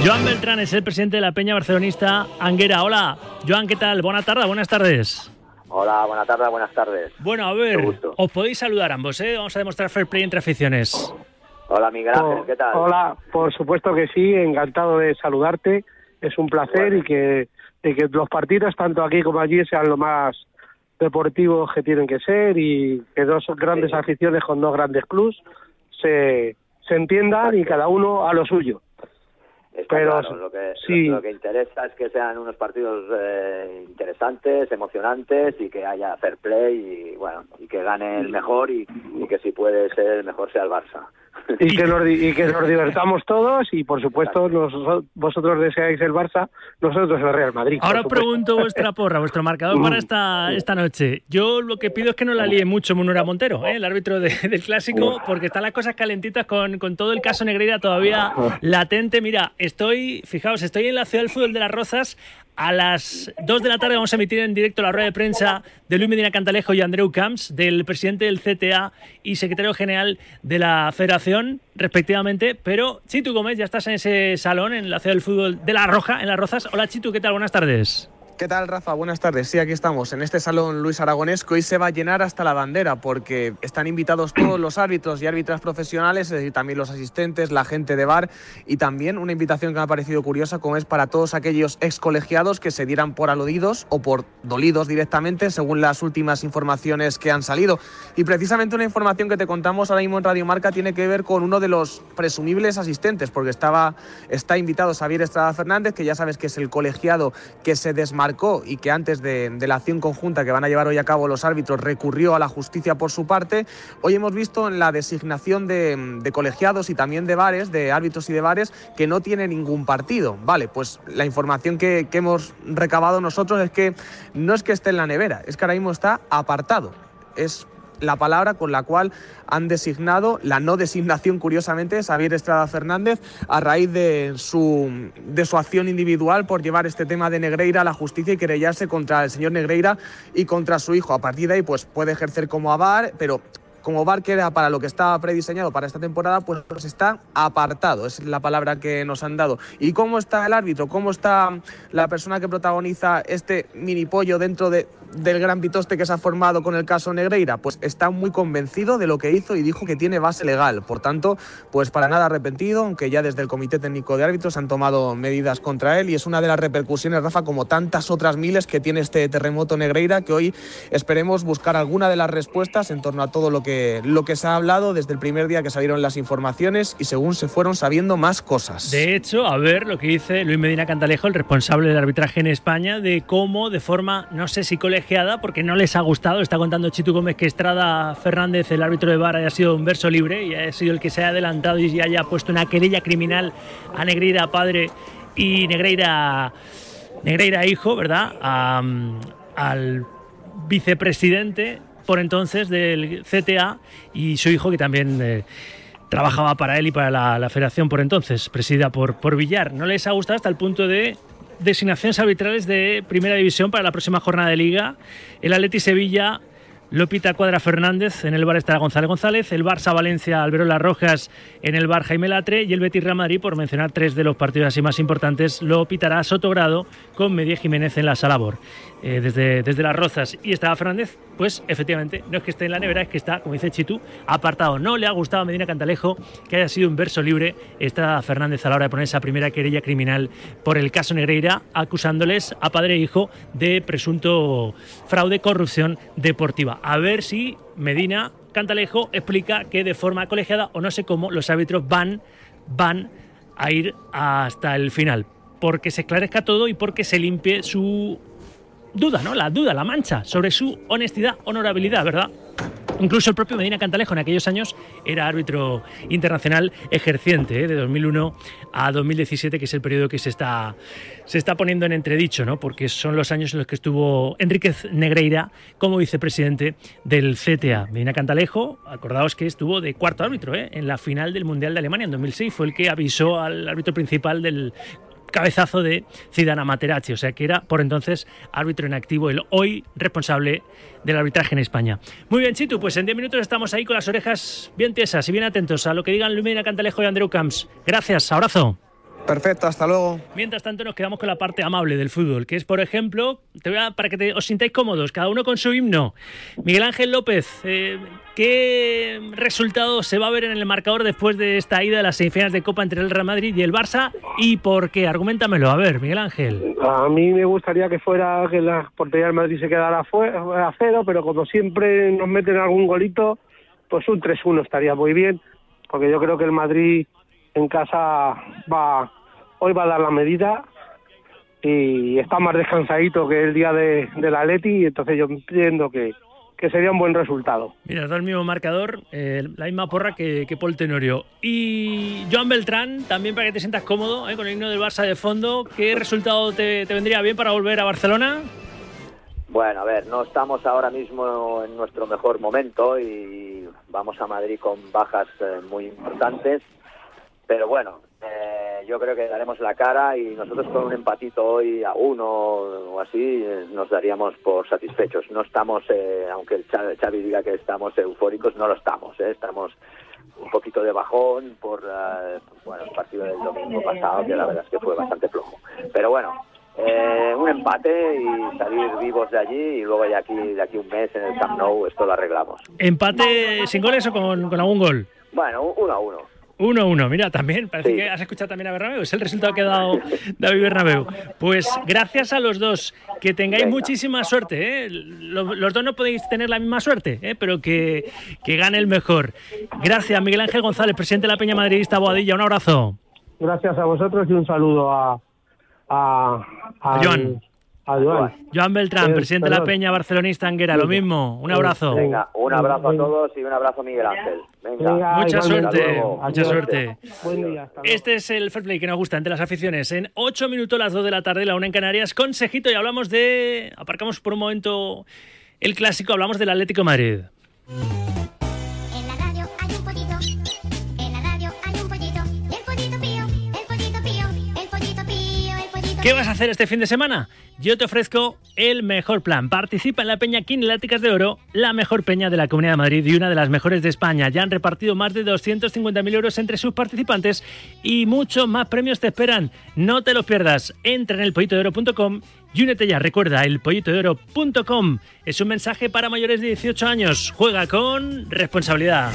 Joan Beltrán es el presidente de la Peña Barcelonista Anguera. Hola, Joan, ¿qué tal? Buena tarde, buenas tardes. Hola, buenas tardes, buenas tardes. Bueno, a ver, os podéis saludar ambos, ¿eh? Vamos a demostrar fair play entre aficiones. Hola, Miguel Ángel, ¿qué tal? Hola, por supuesto que sí, encantado de saludarte. Es un placer y que, y que los partidos, tanto aquí como allí, sean lo más deportivos que tienen que ser y que dos grandes aficiones con dos grandes clubs se, se entiendan y cada uno a lo suyo. Está pero claro, lo que, sí. lo que interesa es que sean unos partidos eh, interesantes, emocionantes y que haya fair play y bueno y que gane el mejor y, y que si puede ser el mejor sea el Barça. Y que nos, y que nos divertamos todos y por supuesto nos- vosotros deseáis el Barça, nosotros el Real Madrid. Ahora os pregunto vuestra porra, vuestro marcador para esta, esta noche. Yo lo que pido es que no la líe mucho Munura Montero, ¿eh? el árbitro de- del clásico, porque están las cosas calentitas con, con todo el caso Negreira todavía latente. Mira, estoy, fijaos, estoy en la ciudad del fútbol de las Rozas. A las 2 de la tarde vamos a emitir en directo la rueda de prensa de Luis Medina Cantalejo y Andreu Camps, del presidente del CTA y secretario general de la Federación, respectivamente. Pero Chitu Gómez, ya estás en ese salón, en la ciudad del fútbol de La Roja, en Las Rozas. Hola Chitu, ¿qué tal? Buenas tardes. ¿Qué tal, Rafa? Buenas tardes. Sí, aquí estamos, en este salón Luis Aragonés, que hoy se va a llenar hasta la bandera, porque están invitados todos los árbitros y árbitras profesionales, es decir, también los asistentes, la gente de bar, y también una invitación que me ha parecido curiosa, como es para todos aquellos ex colegiados que se dieran por aludidos o por dolidos directamente, según las últimas informaciones que han salido. Y precisamente una información que te contamos ahora mismo en Radio Marca tiene que ver con uno de los presumibles asistentes, porque estaba, está invitado Xavier Estrada Fernández, que ya sabes que es el colegiado que se desmarcó y que antes de, de la acción conjunta que van a llevar hoy a cabo los árbitros recurrió a la justicia por su parte. Hoy hemos visto en la designación de, de colegiados y también de bares, de árbitros y de bares, que no tiene ningún partido. Vale, pues la información que, que hemos recabado nosotros es que no es que esté en la nevera, es que ahora mismo está apartado. Es la palabra con la cual han designado la no designación, curiosamente, de Xavier Estrada Fernández a raíz de su, de su acción individual por llevar este tema de Negreira a la justicia y querellarse contra el señor Negreira y contra su hijo. A partir de ahí, pues puede ejercer como avar, pero como VAR que era para lo que estaba prediseñado para esta temporada, pues está apartado, es la palabra que nos han dado. ¿Y cómo está el árbitro? ¿Cómo está la persona que protagoniza este mini pollo dentro de, del gran pitoste que se ha formado con el caso Negreira? Pues está muy convencido de lo que hizo y dijo que tiene base legal. Por tanto, pues para nada arrepentido, aunque ya desde el Comité Técnico de Árbitros han tomado medidas contra él y es una de las repercusiones, Rafa, como tantas otras miles que tiene este terremoto Negreira, que hoy esperemos buscar alguna de las respuestas en torno a todo lo que, lo que se ha hablado desde el primer día que salieron las informaciones y según se fueron sabiendo más cosas. De hecho, a ver lo que dice Luis Medina Cantalejo, el responsable del arbitraje en España, de cómo de forma, no sé si porque no les ha gustado, está contando Chitu Gómez que Estrada Fernández, el árbitro de VAR, haya sido un verso libre y haya sido el que se haya adelantado y haya puesto una querella criminal a Negreira padre y Negreira, Negreira hijo, ¿verdad? Al vicepresidente por entonces del CTA y su hijo que también... eh, trabajaba para él y para la, la federación por entonces, presidida por, por Villar. No les ha gustado hasta el punto de designaciones arbitrales de Primera División para la próxima jornada de Liga. El Atleti Sevilla lo pita Cuadra Fernández, en el bar estará González González, el Barça Valencia Alberola Rojas, en el bar Jaime Latre y el Betis Real Madrid, por mencionar tres de los partidos así más importantes, lo pitará Sotogrado con Media Jiménez en la Salabor. Eh, desde, desde las Rozas y estaba Fernández, pues efectivamente no es que esté en la nevera, es que está, como dice Chitu, apartado. No le ha gustado a Medina Cantalejo que haya sido un verso libre. Está Fernández a la hora de poner esa primera querella criminal por el caso Negreira, acusándoles a padre e hijo de presunto fraude, corrupción deportiva. A ver si Medina Cantalejo explica que de forma colegiada o no sé cómo los árbitros van, van a ir hasta el final. Porque se esclarezca todo y porque se limpie su duda, ¿no? La duda, la mancha sobre su honestidad, honorabilidad, ¿verdad? Incluso el propio Medina Cantalejo en aquellos años era árbitro internacional ejerciente, ¿eh? de 2001 a 2017, que es el periodo que se está, se está poniendo en entredicho, ¿no? porque son los años en los que estuvo Enríquez Negreira como vicepresidente del CTA. Medina Cantalejo, acordaos que estuvo de cuarto árbitro ¿eh? en la final del Mundial de Alemania en 2006, fue el que avisó al árbitro principal del cabezazo de Zidane Materazzi, o sea que era por entonces árbitro en activo, el hoy responsable del arbitraje en España. Muy bien, Chitu, pues en 10 minutos estamos ahí con las orejas bien tiesas y bien atentos a lo que digan Lumina Cantalejo y Andreu Camps. Gracias, abrazo. Perfecto, hasta luego. Mientras tanto nos quedamos con la parte amable del fútbol, que es, por ejemplo, te voy a, para que te- os sintáis cómodos, cada uno con su himno. Miguel Ángel López, eh, ¿qué resultado se va a ver en el marcador después de esta ida de las semifinales de Copa entre el Real Madrid y el Barça? ¿Y por qué? Argumentamelo, a ver, Miguel Ángel. A mí me gustaría que fuera que la portería del Madrid se quedara a cero, pero como siempre nos meten algún golito, pues un 3-1 estaría muy bien, porque yo creo que el Madrid en casa va hoy va a dar la medida y está más descansadito que el día de, del Atleti, entonces yo entiendo que, que sería un buen resultado. Mira, da el mismo marcador, eh, la misma porra que, que Paul Tenorio. Y Joan Beltrán, también para que te sientas cómodo, eh, con el himno del Barça de fondo, ¿qué resultado te, te vendría bien para volver a Barcelona? Bueno, a ver, no estamos ahora mismo en nuestro mejor momento y vamos a Madrid con bajas eh, muy importantes, pero bueno, eh, yo creo que daremos la cara y nosotros con un empatito hoy a uno o así eh, nos daríamos por satisfechos. No estamos, eh, aunque el Xa- Xavi diga que estamos eufóricos, no lo estamos, eh, estamos un poquito de bajón por eh, bueno, el partido del domingo pasado, que la verdad es que fue bastante flojo. Pero bueno, eh, un empate y salir vivos de allí y luego ya aquí, de aquí un mes en el Camp Nou esto lo arreglamos. ¿Empate sin goles o con, con algún gol? Bueno, uno a uno. 1-1, mira, también, parece Sí. que has escuchado también a Bernabéu, es el resultado que ha dado David Bernabéu. Pues gracias a los dos, que tengáis Venga. muchísima suerte, ¿eh? los, los dos no podéis tener la misma suerte, ¿eh? pero que, que gane el mejor. Gracias, Miguel Ángel González, presidente de la Peña Madridista Boadilla, un abrazo. Gracias a vosotros y un saludo a a, A al- Joan. A Joan. Joan Beltrán, Eh, presidente de la. Peña Barcelonista Anguera, lo mismo, un abrazo. Venga, un abrazo a todos y un abrazo a Miguel Ángel. Venga, Mucha suerte, mucha suerte. Buen día. hasta luego. Este es el fair play que nos gusta entre las aficiones. En 8 minutos, las 2 de la tarde, la una en Canarias, consejito y hablamos de. Aparcamos por un momento el clásico, hablamos del Atlético de Madrid. ¿Qué vas a hacer este fin de semana? Yo te ofrezco el mejor plan. Participa en la Peña Quineláticas de Oro, la mejor peña de la Comunidad de Madrid y una de las mejores de España. Ya han repartido más de 250.000 euros entre sus participantes y muchos más premios te esperan. No te los pierdas. Entra en elpollitodeoro.com y únete ya. Recuerda, elpollitodeoro.com es un mensaje para mayores de 18 años. Juega con responsabilidad.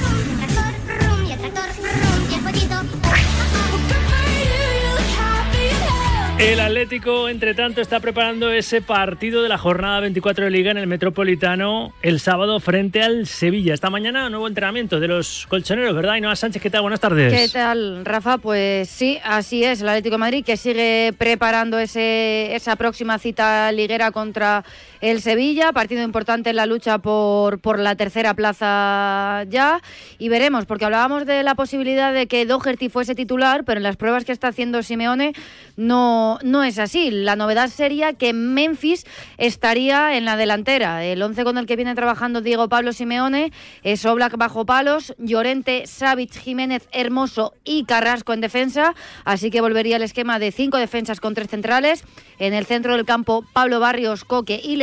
El Atlético, entre tanto, está preparando ese partido de la jornada 24 de Liga en el Metropolitano el sábado frente al Sevilla. Esta mañana, nuevo entrenamiento de los colchoneros, ¿verdad? Ainhoa Sánchez, ¿qué tal? Buenas tardes. ¿Qué tal, Rafa? Pues sí, así es. El Atlético Madrid que sigue preparando esa próxima cita liguera contra el Sevilla, partido importante en la lucha por, por la tercera plaza ya. Y veremos, porque hablábamos de la posibilidad de que Doherty fuese titular, pero en las pruebas que está haciendo Simeone no, no es así. La novedad sería que Memphis estaría en la delantera. El 11 con el que viene trabajando Diego Pablo Simeone es Oblak bajo palos, Llorente, Savic, Jiménez, Hermoso y Carrasco en defensa. Así que volvería el esquema de cinco defensas con tres centrales. En el centro del campo, Pablo Barrios, Coque y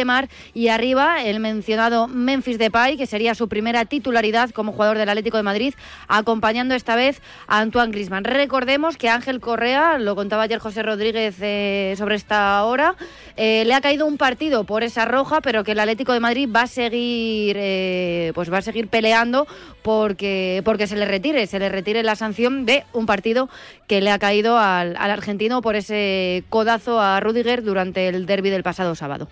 Y arriba, el mencionado Memphis Depay, que sería su primera titularidad como jugador del Atlético de Madrid, acompañando esta vez a Antoine Grisman. Recordemos que Ángel Correa, lo contaba ayer José Rodríguez eh, sobre esta hora, eh, le ha caído un partido por esa roja, pero que el Atlético de Madrid va a seguir, eh, pues va a seguir peleando porque, porque se le retire, se le retire la sanción de un partido que le ha caído al, al argentino por ese codazo a Rudiger durante el derby del pasado sábado.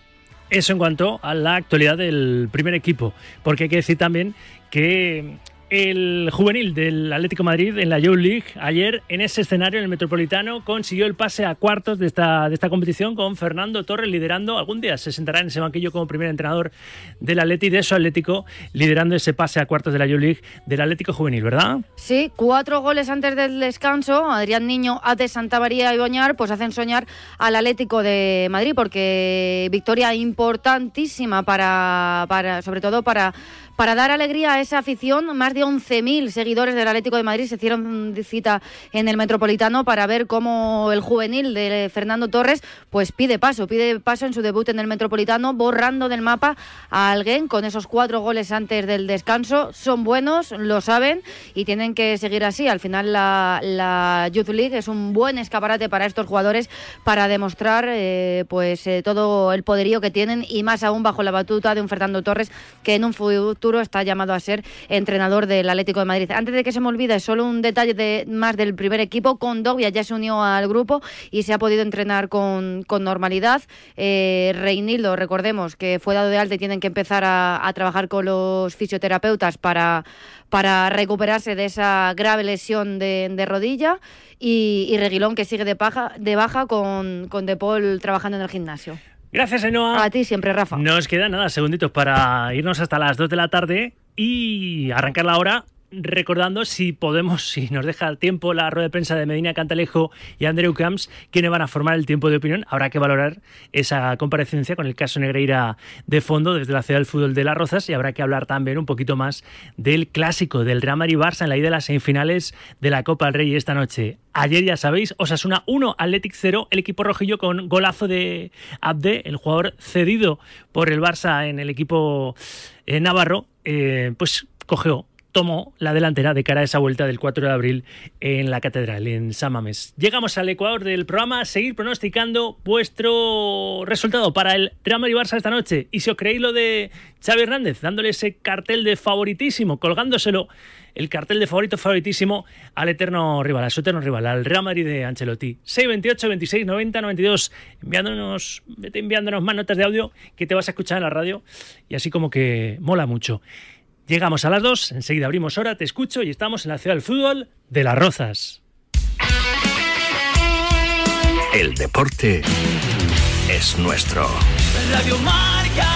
Eso en cuanto a la actualidad del primer equipo, porque hay que decir también que el juvenil del Atlético Madrid en la Youth League ayer en ese escenario en el Metropolitano consiguió el pase a cuartos de esta, de esta competición con Fernando Torres liderando. Algún día se sentará en ese banquillo como primer entrenador del Atleti de su Atlético liderando ese pase a cuartos de la Youth League del Atlético Juvenil, ¿verdad? Sí, cuatro goles antes del descanso. Adrián Niño, Ate, Santa María y Boñar pues hacen soñar al Atlético de Madrid porque victoria importantísima para, para sobre todo para para dar alegría a esa afición. Más de 11.000 seguidores del Atlético de Madrid se hicieron cita en el Metropolitano para ver cómo el juvenil de Fernando Torres pues pide paso, pide paso en su debut en el Metropolitano, borrando del mapa a alguien con esos cuatro goles antes del descanso. Son buenos, lo saben y tienen que seguir así. Al final la, la Youth League es un buen escaparate para estos jugadores para demostrar eh, pues eh, todo el poderío que tienen y más aún bajo la batuta de un Fernando Torres que en un futuro está llamado a ser entrenador del Atlético de Madrid. Antes de que se me olvide, solo un detalle de, más del primer equipo. Condovia ya se unió al grupo y se ha podido entrenar con, normalidad. Eh, Reinildo, recordemos que fue dado de alta y tienen que empezar a, trabajar con los fisioterapeutas para, recuperarse de esa grave lesión de, de rodilla. Y, y, Reguilón, que sigue de, paja, de baja con, con De Paul trabajando en el gimnasio. Gracias, Enoa. A ti siempre, Rafa. Nos quedan nada, segunditos para irnos hasta las 2 de la tarde y arrancar la hora recordando si podemos, si nos deja el tiempo, la rueda de prensa de Medina Cantalejo y Andreu Camps, quienes van a formar el tiempo de opinión. Habrá que valorar esa comparecencia con el caso Negreira de fondo desde la ciudad del fútbol de Las Rozas y habrá que hablar también un poquito más del clásico del Real Madrid Barça en la ida de las semifinales de la Copa del Rey esta noche. Ayer ya sabéis, Osasuna 1, Athletic 0, el equipo rojillo con golazo de Abde, el jugador cedido por el Barça en el equipo eh, navarro, eh, pues cogió tomó la delantera de cara a esa vuelta del 4 de abril en la catedral, en San Mamés. Llegamos al Ecuador del programa, seguir pronosticando vuestro resultado para el Real Madrid Barça esta noche. Y si os creéis lo de Xavi Hernández, dándole ese cartel de favoritísimo, colgándoselo el cartel de favorito favoritísimo al eterno rival, a su eterno rival, al Real Madrid de Ancelotti. 628 26 90 92, enviándonos, enviándonos más notas de audio que te vas a escuchar en la radio y así como que mola mucho. Llegamos a las 2, enseguida abrimos hora, te escucho y estamos en la ciudad del fútbol de Las Rozas. El deporte es nuestro. Radio Marca.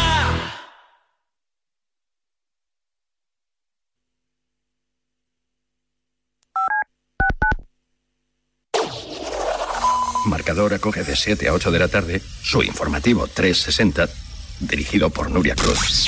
Marcador acoge de 7 a 8 de la tarde su informativo 360, dirigido por Nuria Cruz.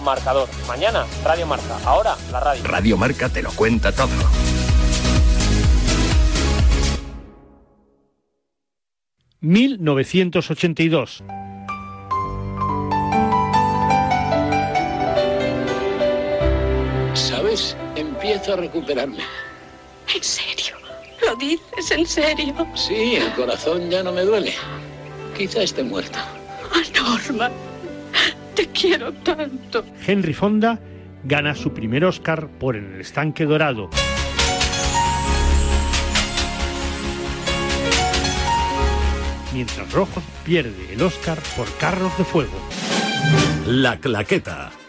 marcador. Mañana, Radio Marca. Ahora, la radio. Radio Marca te lo cuenta todo. ...1982... ¿Sabes? Empiezo a recuperarme. ¿En serio? ¿Lo dices en serio? Sí, el corazón ya no me duele. Quizá esté muerto. Ah, Norma, Te quiero tanto. Henry Fonda gana su primer Oscar por En el estanque dorado. Mientras Rojo pierde el Oscar por Carros de Fuego. La Claqueta.